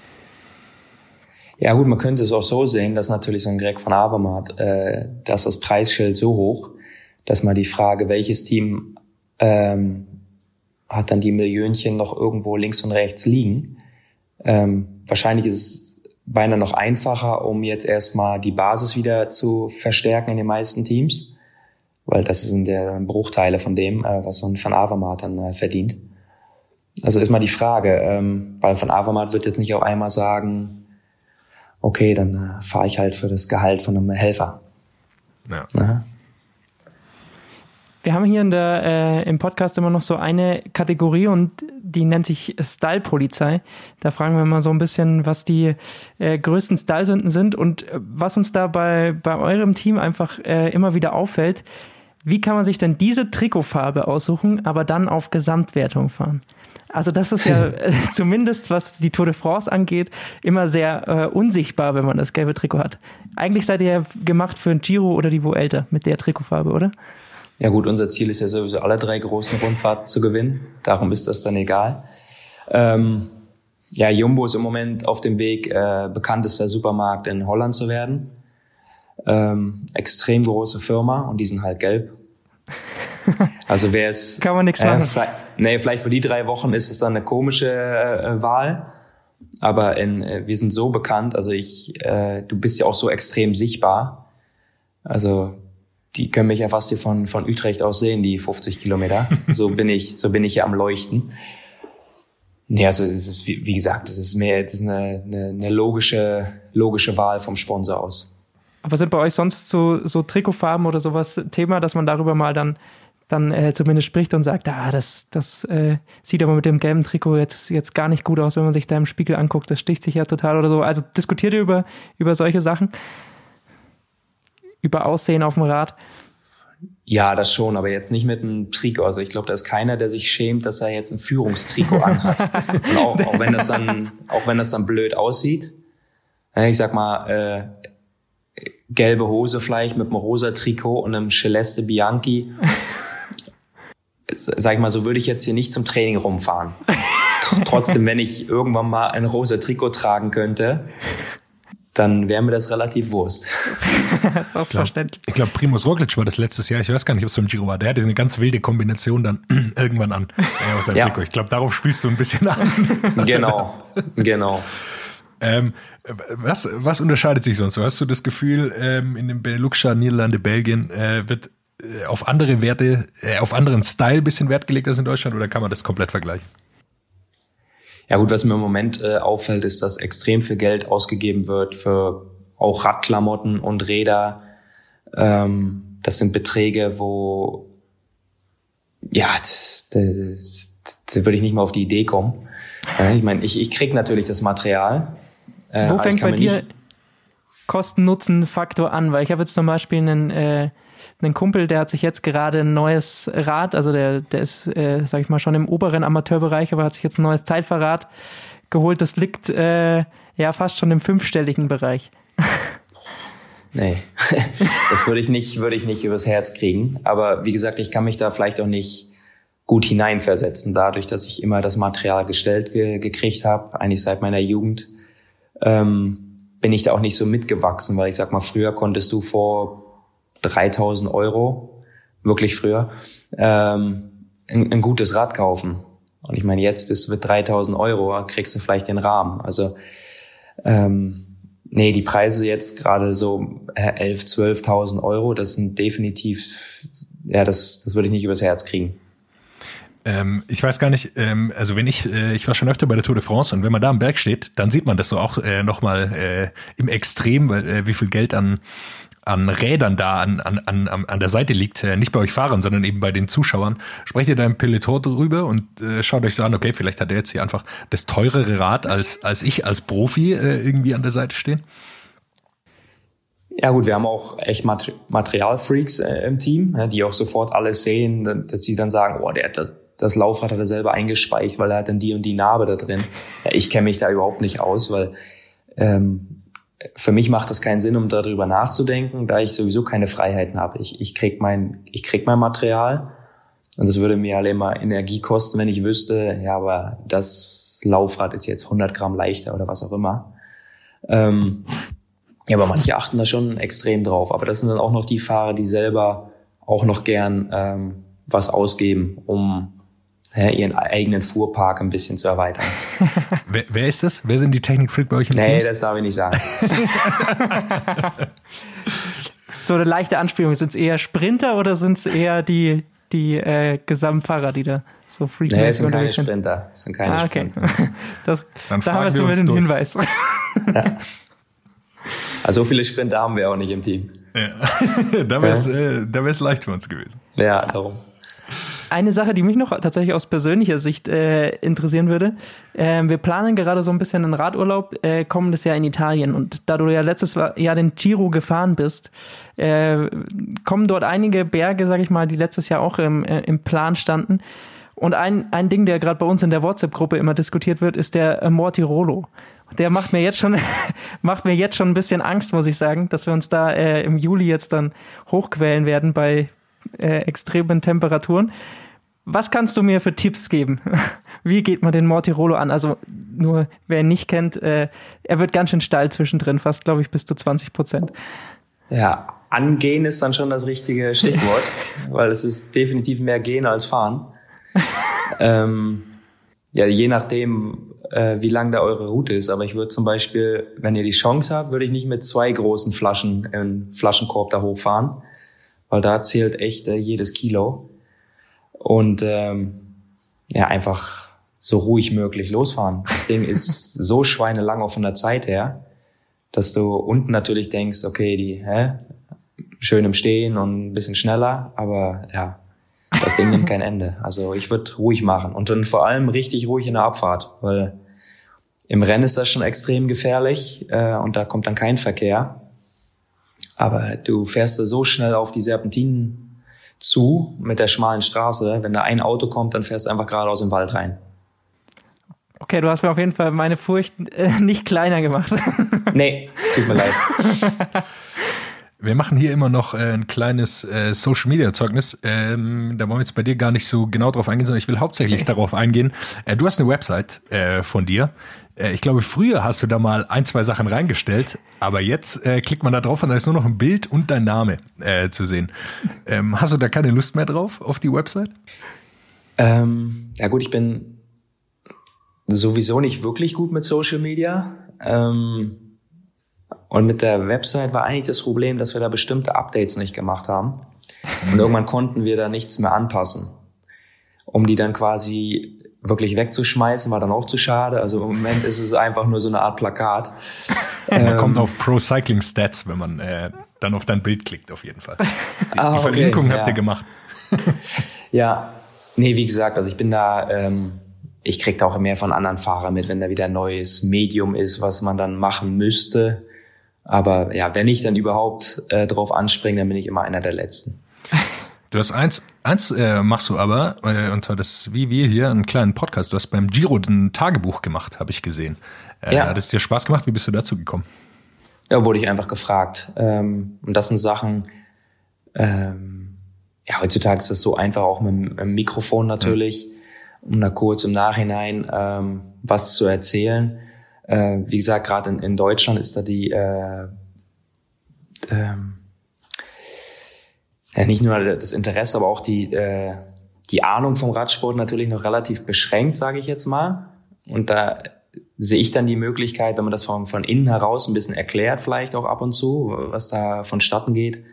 Ja gut, man könnte es auch so sehen, dass natürlich so ein Greg van Avermaet, äh, dass das Preisschild so hoch dass mal die Frage, welches Team ähm, hat dann die Millionchen noch irgendwo links und rechts liegen. Ähm, wahrscheinlich ist es beinahe noch einfacher, um jetzt erstmal die Basis wieder zu verstärken in den meisten Teams, weil das sind der Bruchteile von dem, äh, was so ein Van Avermaet dann äh, verdient. Also ist mal die Frage, ähm, weil Van Avermaet wird jetzt nicht auf einmal sagen, okay, dann äh, fahre ich halt für das Gehalt von einem Helfer. Ja. Wir haben hier in der, äh, im Podcast immer noch so eine Kategorie und die nennt sich Style-Polizei. Da fragen wir mal so ein bisschen, was die äh, größten Style-Sünden sind und äh, was uns da bei, bei eurem Team einfach äh, immer wieder auffällt. Wie kann man sich denn diese Trikotfarbe aussuchen, aber dann auf Gesamtwertung fahren? Also das ist ja äh, zumindest, was die Tour de France angeht, immer sehr äh, unsichtbar, wenn man das gelbe Trikot hat. Eigentlich seid ihr ja gemacht für ein Giro oder die Vuelta mit der Trikotfarbe, oder? Ja gut, unser Ziel ist ja sowieso alle drei großen Rundfahrten zu gewinnen. Darum ist das dann egal. Ähm, ja, Jumbo ist im Moment auf dem Weg, äh, bekanntester Supermarkt in Holland zu werden. Ähm, extrem große Firma und die sind halt gelb. Also wer es... Kann man nichts äh, machen. Vielleicht, nee, vielleicht für die drei Wochen ist es dann eine komische äh, Wahl. Aber in, äh, wir sind so bekannt, also ich, äh, du bist ja auch so extrem sichtbar. Also die können mich ja fast hier von, von Utrecht aus sehen, die 50 Kilometer. So bin ich, so bin ich hier am Leuchten. Nee, also es ist, wie, wie gesagt, das ist mehr, das ist eine, eine, eine logische, logische Wahl vom Sponsor aus. Aber sind bei euch sonst so, so Trikotfarben oder sowas Thema, dass man darüber mal dann dann äh, zumindest spricht und sagt, ah, das, das äh, sieht aber mit dem gelben Trikot jetzt, jetzt gar nicht gut aus, wenn man sich da im Spiegel anguckt, das sticht sich ja total oder so. Also diskutiert ihr über, über solche Sachen? Über Aussehen auf dem Rad? Ja, das schon, aber jetzt nicht mit einem Trikot. Also ich glaube, da ist keiner, der sich schämt, dass er jetzt ein Führungstrikot anhat. Und auch, auch wenn das dann, auch wenn das dann blöd aussieht. Ich sag mal, äh, gelbe Hose vielleicht mit einem rosa Trikot und einem Celeste Bianchi. Sag ich mal, so würde ich jetzt hier nicht zum Training rumfahren. Trotzdem, wenn ich irgendwann mal ein rosa Trikot tragen könnte, dann wäre mir das relativ Wurst. das verständlich. Ich glaube, Primus Roglic war das letztes Jahr, ich weiß gar nicht, ob es beim Giro war, der hatte eine ganz wilde Kombination dann irgendwann an äh, aus seinem ja. Trikot. Ich glaube, darauf spielst du ein bisschen an. genau, genau. Ähm, was, was unterscheidet sich sonst? Hast du das Gefühl, ähm, in den Benelux-Staaten, Niederlande, Belgien, äh, wird äh, auf andere Werte, äh, auf anderen Style bisschen Wert gelegt als in Deutschland oder kann man das komplett vergleichen? Ja gut, was mir im Moment äh, auffällt, ist, dass extrem viel Geld ausgegeben wird für auch Radklamotten und Räder. Ähm, das sind Beträge, wo ja, da würde ich nicht mal auf die Idee kommen. Ich meine, ich, ich krieg natürlich das Material, äh, Wo fängt bei dir Kosten-Nutzen-Faktor an? Weil ich habe jetzt zum Beispiel einen, äh, einen Kumpel, der hat sich jetzt gerade ein neues Rad, also der, der ist, äh, sag ich mal, schon im oberen Amateurbereich, aber hat sich jetzt ein neues Zeitfahrrad geholt. Das liegt äh, ja fast schon im fünfstelligen Bereich. Nee, das würde ich nicht, würde ich nicht übers Herz kriegen. Aber wie gesagt, ich kann mich da vielleicht auch nicht gut hineinversetzen, dadurch, dass ich immer das Material gestellt ge gekriegt habe, eigentlich seit meiner Jugend ähm, bin ich da auch nicht so mitgewachsen, weil ich sag mal, früher konntest du vor 3000 Euro, wirklich früher, ähm, ein, ein gutes Rad kaufen. Und ich meine, jetzt bist du mit 3000 Euro, kriegst du vielleicht den Rahmen. Also, ähm, nee, die Preise jetzt gerade so 11, 12.000 Euro, das sind definitiv, ja, das, das würde ich nicht übers Herz kriegen. Ähm, ich weiß gar nicht, ähm, also wenn ich, äh, ich war schon öfter bei der Tour de France und wenn man da am Berg steht, dann sieht man das so auch äh, nochmal äh, im Extrem, weil, äh, wie viel Geld an, an Rädern da an, an, an, an der Seite liegt, äh, nicht bei euch Fahrern, sondern eben bei den Zuschauern. Sprecht ihr da im Peloton drüber und äh, schaut euch so an, okay, vielleicht hat er jetzt hier einfach das teurere Rad als, als ich als Profi äh, irgendwie an der Seite stehen? Ja gut, wir haben auch echt Materialfreaks äh, im Team, die auch sofort alles sehen, dass sie dann sagen, oh, der hat das, das Laufrad hat er selber eingespeicht, weil er hat dann die und die Narbe da drin. Ja, ich kenne mich da überhaupt nicht aus, weil ähm, für mich macht das keinen Sinn, um darüber nachzudenken, da ich sowieso keine Freiheiten habe. Ich, ich krieg mein, ich krieg mein Material und das würde mir alle immer Energie kosten, wenn ich wüsste, ja, aber das Laufrad ist jetzt 100 Gramm leichter oder was auch immer. Ähm, ja, aber manche achten da schon extrem drauf. Aber das sind dann auch noch die Fahrer, die selber auch noch gern ähm, was ausgeben, um ihren eigenen Fuhrpark ein bisschen zu erweitern. wer, wer, ist das? Wer sind die Technikfreak bei euch im Team? Nee, das darf ich nicht sagen. so eine leichte Anspielung. Sind es eher Sprinter oder sind es eher die, die äh, Gesamtfahrer, die da so freak Nee, es sind keine Sprinter. Es sind keine ah, okay. Sprinter. Das, da haben wir zumindest einen Hinweis. Ja. Also so viele Sprinter haben wir auch nicht im Team. Ja. da wäre es ja. äh, leicht für uns gewesen. Ja, darum. Eine Sache, die mich noch tatsächlich aus persönlicher Sicht äh, interessieren würde. Äh, wir planen gerade so ein bisschen einen Radurlaub äh, kommendes Jahr in Italien. Und da du ja letztes Jahr den Giro gefahren bist, äh, kommen dort einige Berge, sag ich mal, die letztes Jahr auch im, äh, im Plan standen. Und ein, ein Ding, der gerade bei uns in der WhatsApp-Gruppe immer diskutiert wird, ist der Mortirolo. Der macht mir jetzt schon, macht mir jetzt schon ein bisschen Angst, muss ich sagen, dass wir uns da äh, im Juli jetzt dann hochquälen werden bei äh, extremen Temperaturen. Was kannst du mir für Tipps geben? Wie geht man den Mortirolo an? Also nur, wer ihn nicht kennt, äh, er wird ganz schön steil zwischendrin, fast glaube ich bis zu 20 Prozent. Ja, angehen ist dann schon das richtige Stichwort, weil es ist definitiv mehr gehen als fahren. ähm, ja, je nachdem, äh, wie lang da eure Route ist. Aber ich würde zum Beispiel, wenn ihr die Chance habt, würde ich nicht mit zwei großen Flaschen im Flaschenkorb da hochfahren, weil da zählt echt äh, jedes Kilo. Und ähm, ja, einfach so ruhig möglich losfahren. Das Ding ist so schweinelang auch von der Zeit her, dass du unten natürlich denkst, okay, die hä, schön im Stehen und ein bisschen schneller, aber ja, das Ding nimmt kein Ende. Also ich würde ruhig machen und dann vor allem richtig ruhig in der Abfahrt, weil im Rennen ist das schon extrem gefährlich äh, und da kommt dann kein Verkehr. Aber du fährst da so schnell auf die Serpentinen zu mit der schmalen Straße. Wenn da ein Auto kommt, dann fährst du einfach geradeaus im Wald rein. Okay, du hast mir auf jeden Fall meine Furcht äh, nicht kleiner gemacht. Nee, tut mir leid. Wir machen hier immer noch äh, ein kleines äh, Social Media Zeugnis. Ähm, da wollen wir jetzt bei dir gar nicht so genau drauf eingehen, sondern ich will hauptsächlich darauf eingehen. Äh, du hast eine Website von dir. Äh, ich glaube, früher hast du da mal ein, zwei Sachen reingestellt, aber jetzt äh, klickt man da drauf und da ist nur noch ein Bild und dein Name äh, zu sehen. Ähm, hast du da keine Lust mehr drauf auf die Website? Ähm, ja gut, ich bin sowieso nicht wirklich gut mit Social Media. Ähm, und mit der Website war eigentlich das Problem, dass wir da bestimmte Updates nicht gemacht haben. Und irgendwann konnten wir da nichts mehr anpassen. Um die dann quasi wirklich wegzuschmeißen, war dann auch zu schade. Also im Moment ist es einfach nur so eine Art Plakat. Man Ähm, kommt auf Pro Cycling Stats, wenn man äh, dann auf dein Bild klickt, auf jeden Fall. Die, Ah, die okay, Verlinkung habt ja. ihr gemacht. Ja, nee, wie gesagt, also ich bin da, ähm, ich krieg da auch mehr von anderen Fahrern mit, wenn da wieder ein neues Medium ist, was man dann machen müsste. Aber ja, wenn ich dann überhaupt äh, drauf anspringe, dann bin ich immer einer der Letzten. Du hast eins, eins äh, machst du aber, äh, und zwar das, wie wir hier, einen kleinen Podcast. Du hast beim Giro ein Tagebuch gemacht, habe ich gesehen. Äh, Ja. Hat es dir Spaß gemacht? Wie bist du dazu gekommen? Ja, wurde ich einfach gefragt. Ähm, und das sind Sachen, ähm, ja, heutzutage ist das so einfach auch mit, dem- Mikrofon natürlich, um da kurz im Nachhinein ähm, was zu erzählen. Äh, wie gesagt, gerade in, in Deutschland ist da die äh, ähm, ja, nicht nur das Interesse, aber auch die, äh, die Ahnung vom Radsport natürlich noch relativ beschränkt, sage ich jetzt mal. Und da sehe ich dann die Möglichkeit, wenn man das von, von innen heraus ein bisschen erklärt, vielleicht auch ab und zu, was da vonstatten geht,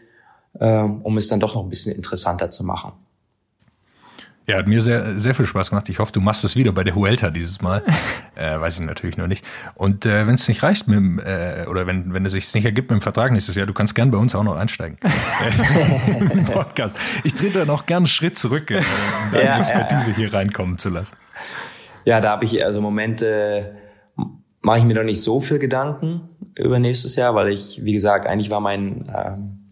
ähm, um es dann doch noch ein bisschen interessanter zu machen. Ja, hat mir sehr, sehr viel Spaß gemacht. Ich hoffe, du machst es wieder bei der Huelta dieses Mal. äh, weiß ich natürlich noch nicht. Und äh, wenn es nicht reicht mit dem, äh, oder wenn, wenn es sich nicht ergibt mit dem Vertrag nächstes Jahr, du kannst gern bei uns auch noch einsteigen. Äh, Im Podcast. Ich trete dann auch gern einen Schritt zurück, äh, um deine Ja, Expertise ja, hier reinkommen zu lassen. Ja, da habe ich also im Moment äh, mache ich mir noch nicht so viel Gedanken über nächstes Jahr, weil ich, wie gesagt, eigentlich war mein ähm,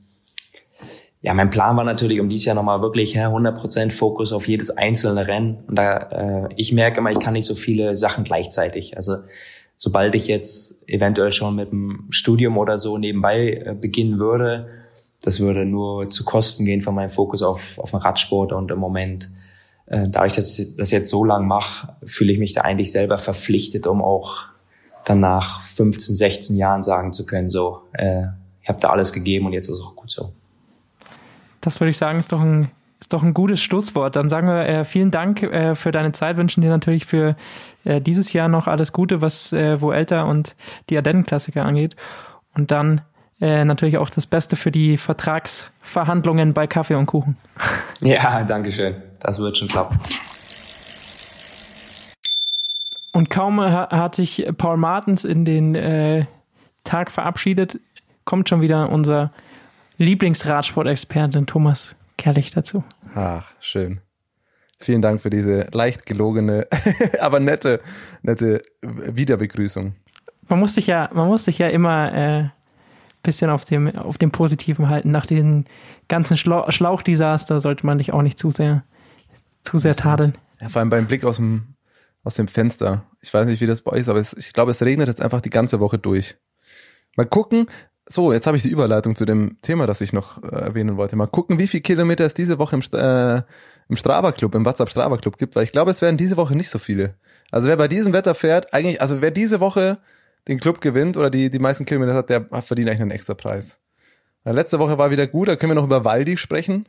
ja, mein Plan war natürlich, um dieses Jahr nochmal wirklich ja, 100% Fokus auf jedes einzelne Rennen. Und da, äh, ich merke immer, ich kann nicht so viele Sachen gleichzeitig. Also sobald ich jetzt eventuell schon mit dem Studium oder so nebenbei äh, beginnen würde, das würde nur zu Kosten gehen von meinem Fokus auf, auf den Radsport. Und im Moment, äh, dadurch, dass ich das jetzt so lang mache, fühle ich mich da eigentlich selber verpflichtet, um auch dann nach 15, 16 Jahren sagen zu können, so, äh, ich habe da alles gegeben und jetzt ist auch gut so. Das würde ich sagen, ist doch ein, ist doch ein gutes Schlusswort. Dann sagen wir äh, vielen Dank äh, für deine Zeit, wünschen dir natürlich für äh, dieses Jahr noch alles Gute, was äh, Vuelta und die Ardennen-Klassiker angeht. Und dann äh, natürlich auch das Beste für die Vertragsverhandlungen bei Kaffee und Kuchen. Ja, danke schön. Das wird schon klappen. Und kaum ha- hat sich Paul Martens in den äh, Tag verabschiedet, kommt schon wieder unser Lieblingsradsport-Expertin Thomas Kerlich dazu. Ach, schön. Vielen Dank für diese leicht gelogene, aber nette, nette Wiederbegrüßung. Man muss sich ja, man muss sich ja immer äh, bisschen auf dem, auf dem Positiven halten. Nach den ganzen Schlau Schlauchdesaster sollte man dich auch nicht zu sehr, zu sehr tadeln. Ja, vor allem beim Blick aus dem, aus dem Fenster. Ich weiß nicht, wie das bei euch ist, aber es, ich glaube, es regnet jetzt einfach die ganze Woche durch. Mal gucken. So, jetzt habe ich die Überleitung zu dem Thema, das ich noch äh, erwähnen wollte. Mal gucken, wie viel Kilometer es diese Woche im, äh, im Strava Club, im WhatsApp Strava Club gibt, weil ich glaube, es werden diese Woche nicht so viele. Also wer bei diesem Wetter fährt, eigentlich, also wer diese Woche den Club gewinnt oder die, die meisten Kilometer hat, der verdient eigentlich einen extra Preis. Weil letzte Woche war wieder gut, da können wir noch über Waldi sprechen.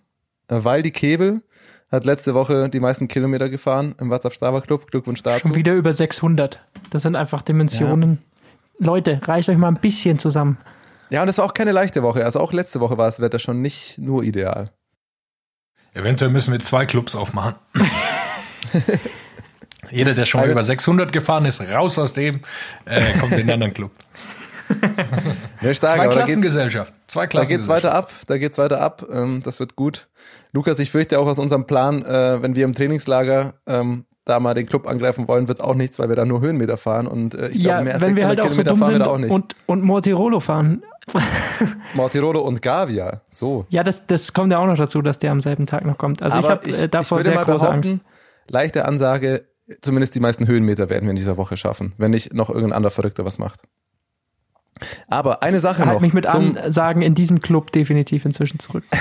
Äh, Waldi Kebel hat letzte Woche die meisten Kilometer gefahren im WhatsApp Strava Club. Glückwunsch dazu. Schon wieder über 600. Das sind einfach Dimensionen. Leute, reicht euch mal ein bisschen zusammen. Ja, und es war auch keine leichte Woche. Also auch letzte Woche war das Wetter schon nicht nur ideal. Eventuell müssen wir zwei Clubs aufmachen. Jeder, der schon mal Eine- über 600 gefahren ist, raus aus dem, äh, kommt in den anderen Club. Ja, stark, Zwei da geht's, Klassengesellschaft. Zwei Da Klassen. geht's weiter ab, da geht's weiter ab. Ähm, das wird gut. Lukas, ich fürchte auch aus unserem Plan, äh, wenn wir im Trainingslager ähm, da mal den Club angreifen wollen, wird auch nichts, weil wir da nur Höhenmeter fahren und äh, ich ja, glaube, mehr als wenn wir 600 halt auch so Kilometer dumm fahren wir sind da auch nicht. und, und Mortirolo fahren. Mortirolo und Gavia, so. Ja, das, das kommt ja auch noch dazu, dass der am selben Tag noch kommt. Also ich habe äh, davor würde sehr mal große Angst. leichte Ansage, zumindest die meisten Höhenmeter werden wir in dieser Woche schaffen, wenn nicht noch irgendein anderer Verrückter was macht. Aber eine Sache Halt noch. mich mit Ansagen in diesem Club definitiv inzwischen zurück.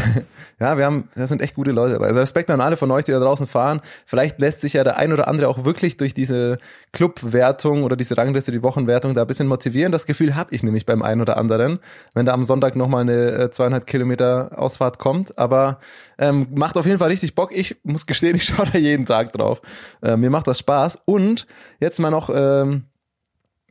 Ja, wir haben, das sind echt gute Leute dabei. Also Respekt an alle von euch, die da draußen fahren. Vielleicht lässt sich ja der ein oder andere auch wirklich durch diese Clubwertung oder diese Rangliste, die Wochenwertung da ein bisschen motivieren. Das Gefühl habe ich nämlich beim einen oder anderen, wenn da am Sonntag nochmal eine äh, zweieinhalb Kilometer Ausfahrt kommt. Aber ähm, macht auf jeden Fall richtig Bock. Ich muss gestehen, ich schaue da jeden Tag drauf. Äh, mir macht das Spaß. Und jetzt mal noch... Ähm,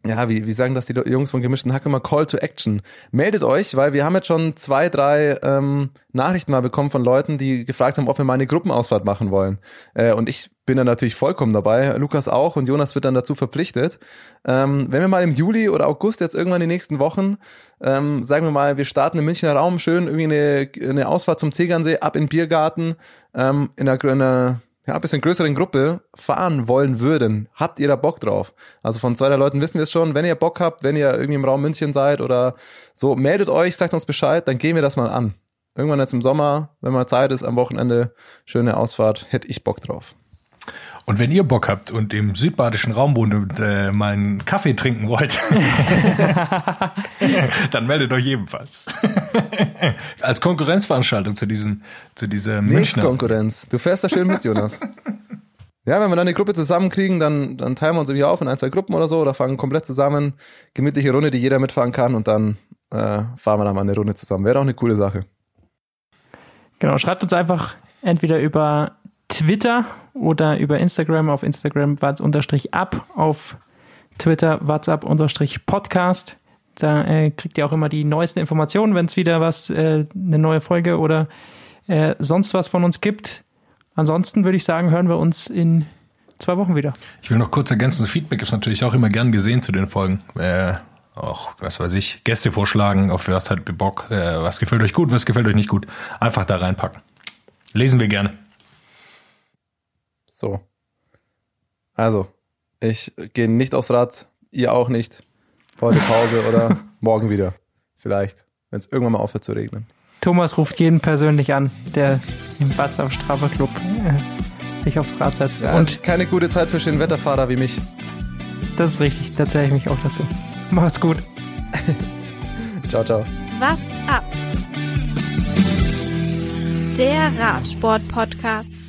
ja, wie, wie sagen das die Jungs von gemischten Hack immer? Call to Action. Meldet euch, weil wir haben jetzt schon zwei, drei ähm, Nachrichten mal bekommen von Leuten, die gefragt haben, ob wir mal eine Gruppenausfahrt machen wollen. Äh, und ich bin da natürlich vollkommen dabei. Lukas auch und Jonas wird dann dazu verpflichtet. Ähm, wenn wir mal im Juli oder August jetzt irgendwann in den nächsten Wochen, ähm, sagen wir mal, wir starten im Münchner Raum schön irgendwie eine, eine Ausfahrt zum Tegernsee, ab in Biergarten, ähm, in in einer ja, ein bisschen größeren Gruppe fahren wollen würden, habt ihr da Bock drauf? Also von zwei der Leuten wissen wir es schon. Wenn ihr Bock habt, wenn ihr irgendwie im Raum München seid oder so, meldet euch, sagt uns Bescheid, dann gehen wir das mal an. Irgendwann jetzt im Sommer, wenn mal Zeit ist, am Wochenende, schöne Ausfahrt, hätte ich Bock drauf. Und wenn ihr Bock habt und im südbadischen Raum wohnt und äh, mal einen Kaffee trinken wollt, dann meldet euch ebenfalls. Als Konkurrenzveranstaltung zu diesem, zu diesem Nichts Münchner. Konkurrenz. Du fährst da schön mit, Jonas. Ja, wenn wir dann eine Gruppe zusammenkriegen, dann, dann teilen wir uns irgendwie auf in ein, zwei Gruppen oder so oder fangen komplett zusammen. Gemütliche Runde, die jeder mitfahren kann und dann äh, fahren wir dann mal eine Runde zusammen. Wäre auch eine coole Sache. Genau, schreibt uns einfach entweder über Twitter oder über Instagram auf Instagram watz unterstrich ab, auf Twitter WhatsApp unterstrich Podcast. Da äh, kriegt ihr auch immer die neuesten Informationen, wenn es wieder was, äh, eine neue Folge oder äh, sonst was von uns gibt. Ansonsten würde ich sagen, hören wir uns in zwei Wochen wieder. Ich will noch kurz ergänzen, Feedback ist natürlich auch immer gern gesehen zu den Folgen. Äh, auch, was weiß ich, Gäste vorschlagen, auf was halt Bock, äh, was gefällt euch gut, was gefällt euch nicht gut. Einfach da reinpacken. Lesen wir gerne. So. Also, ich gehe nicht aufs Rad, ihr auch nicht. Heute Pause oder morgen wieder. Vielleicht, wenn es irgendwann mal aufhört zu regnen. Thomas ruft jeden persönlich an, der im WhatsApp Strava Club äh, sich aufs Rad setzt. Ja, es Und ist keine gute Zeit für Schönwetterfahrer wie mich. das ist richtig, da zähle ich mich auch dazu. Macht's gut. Ciao, ciao. What's up? Der Radsport-Podcast.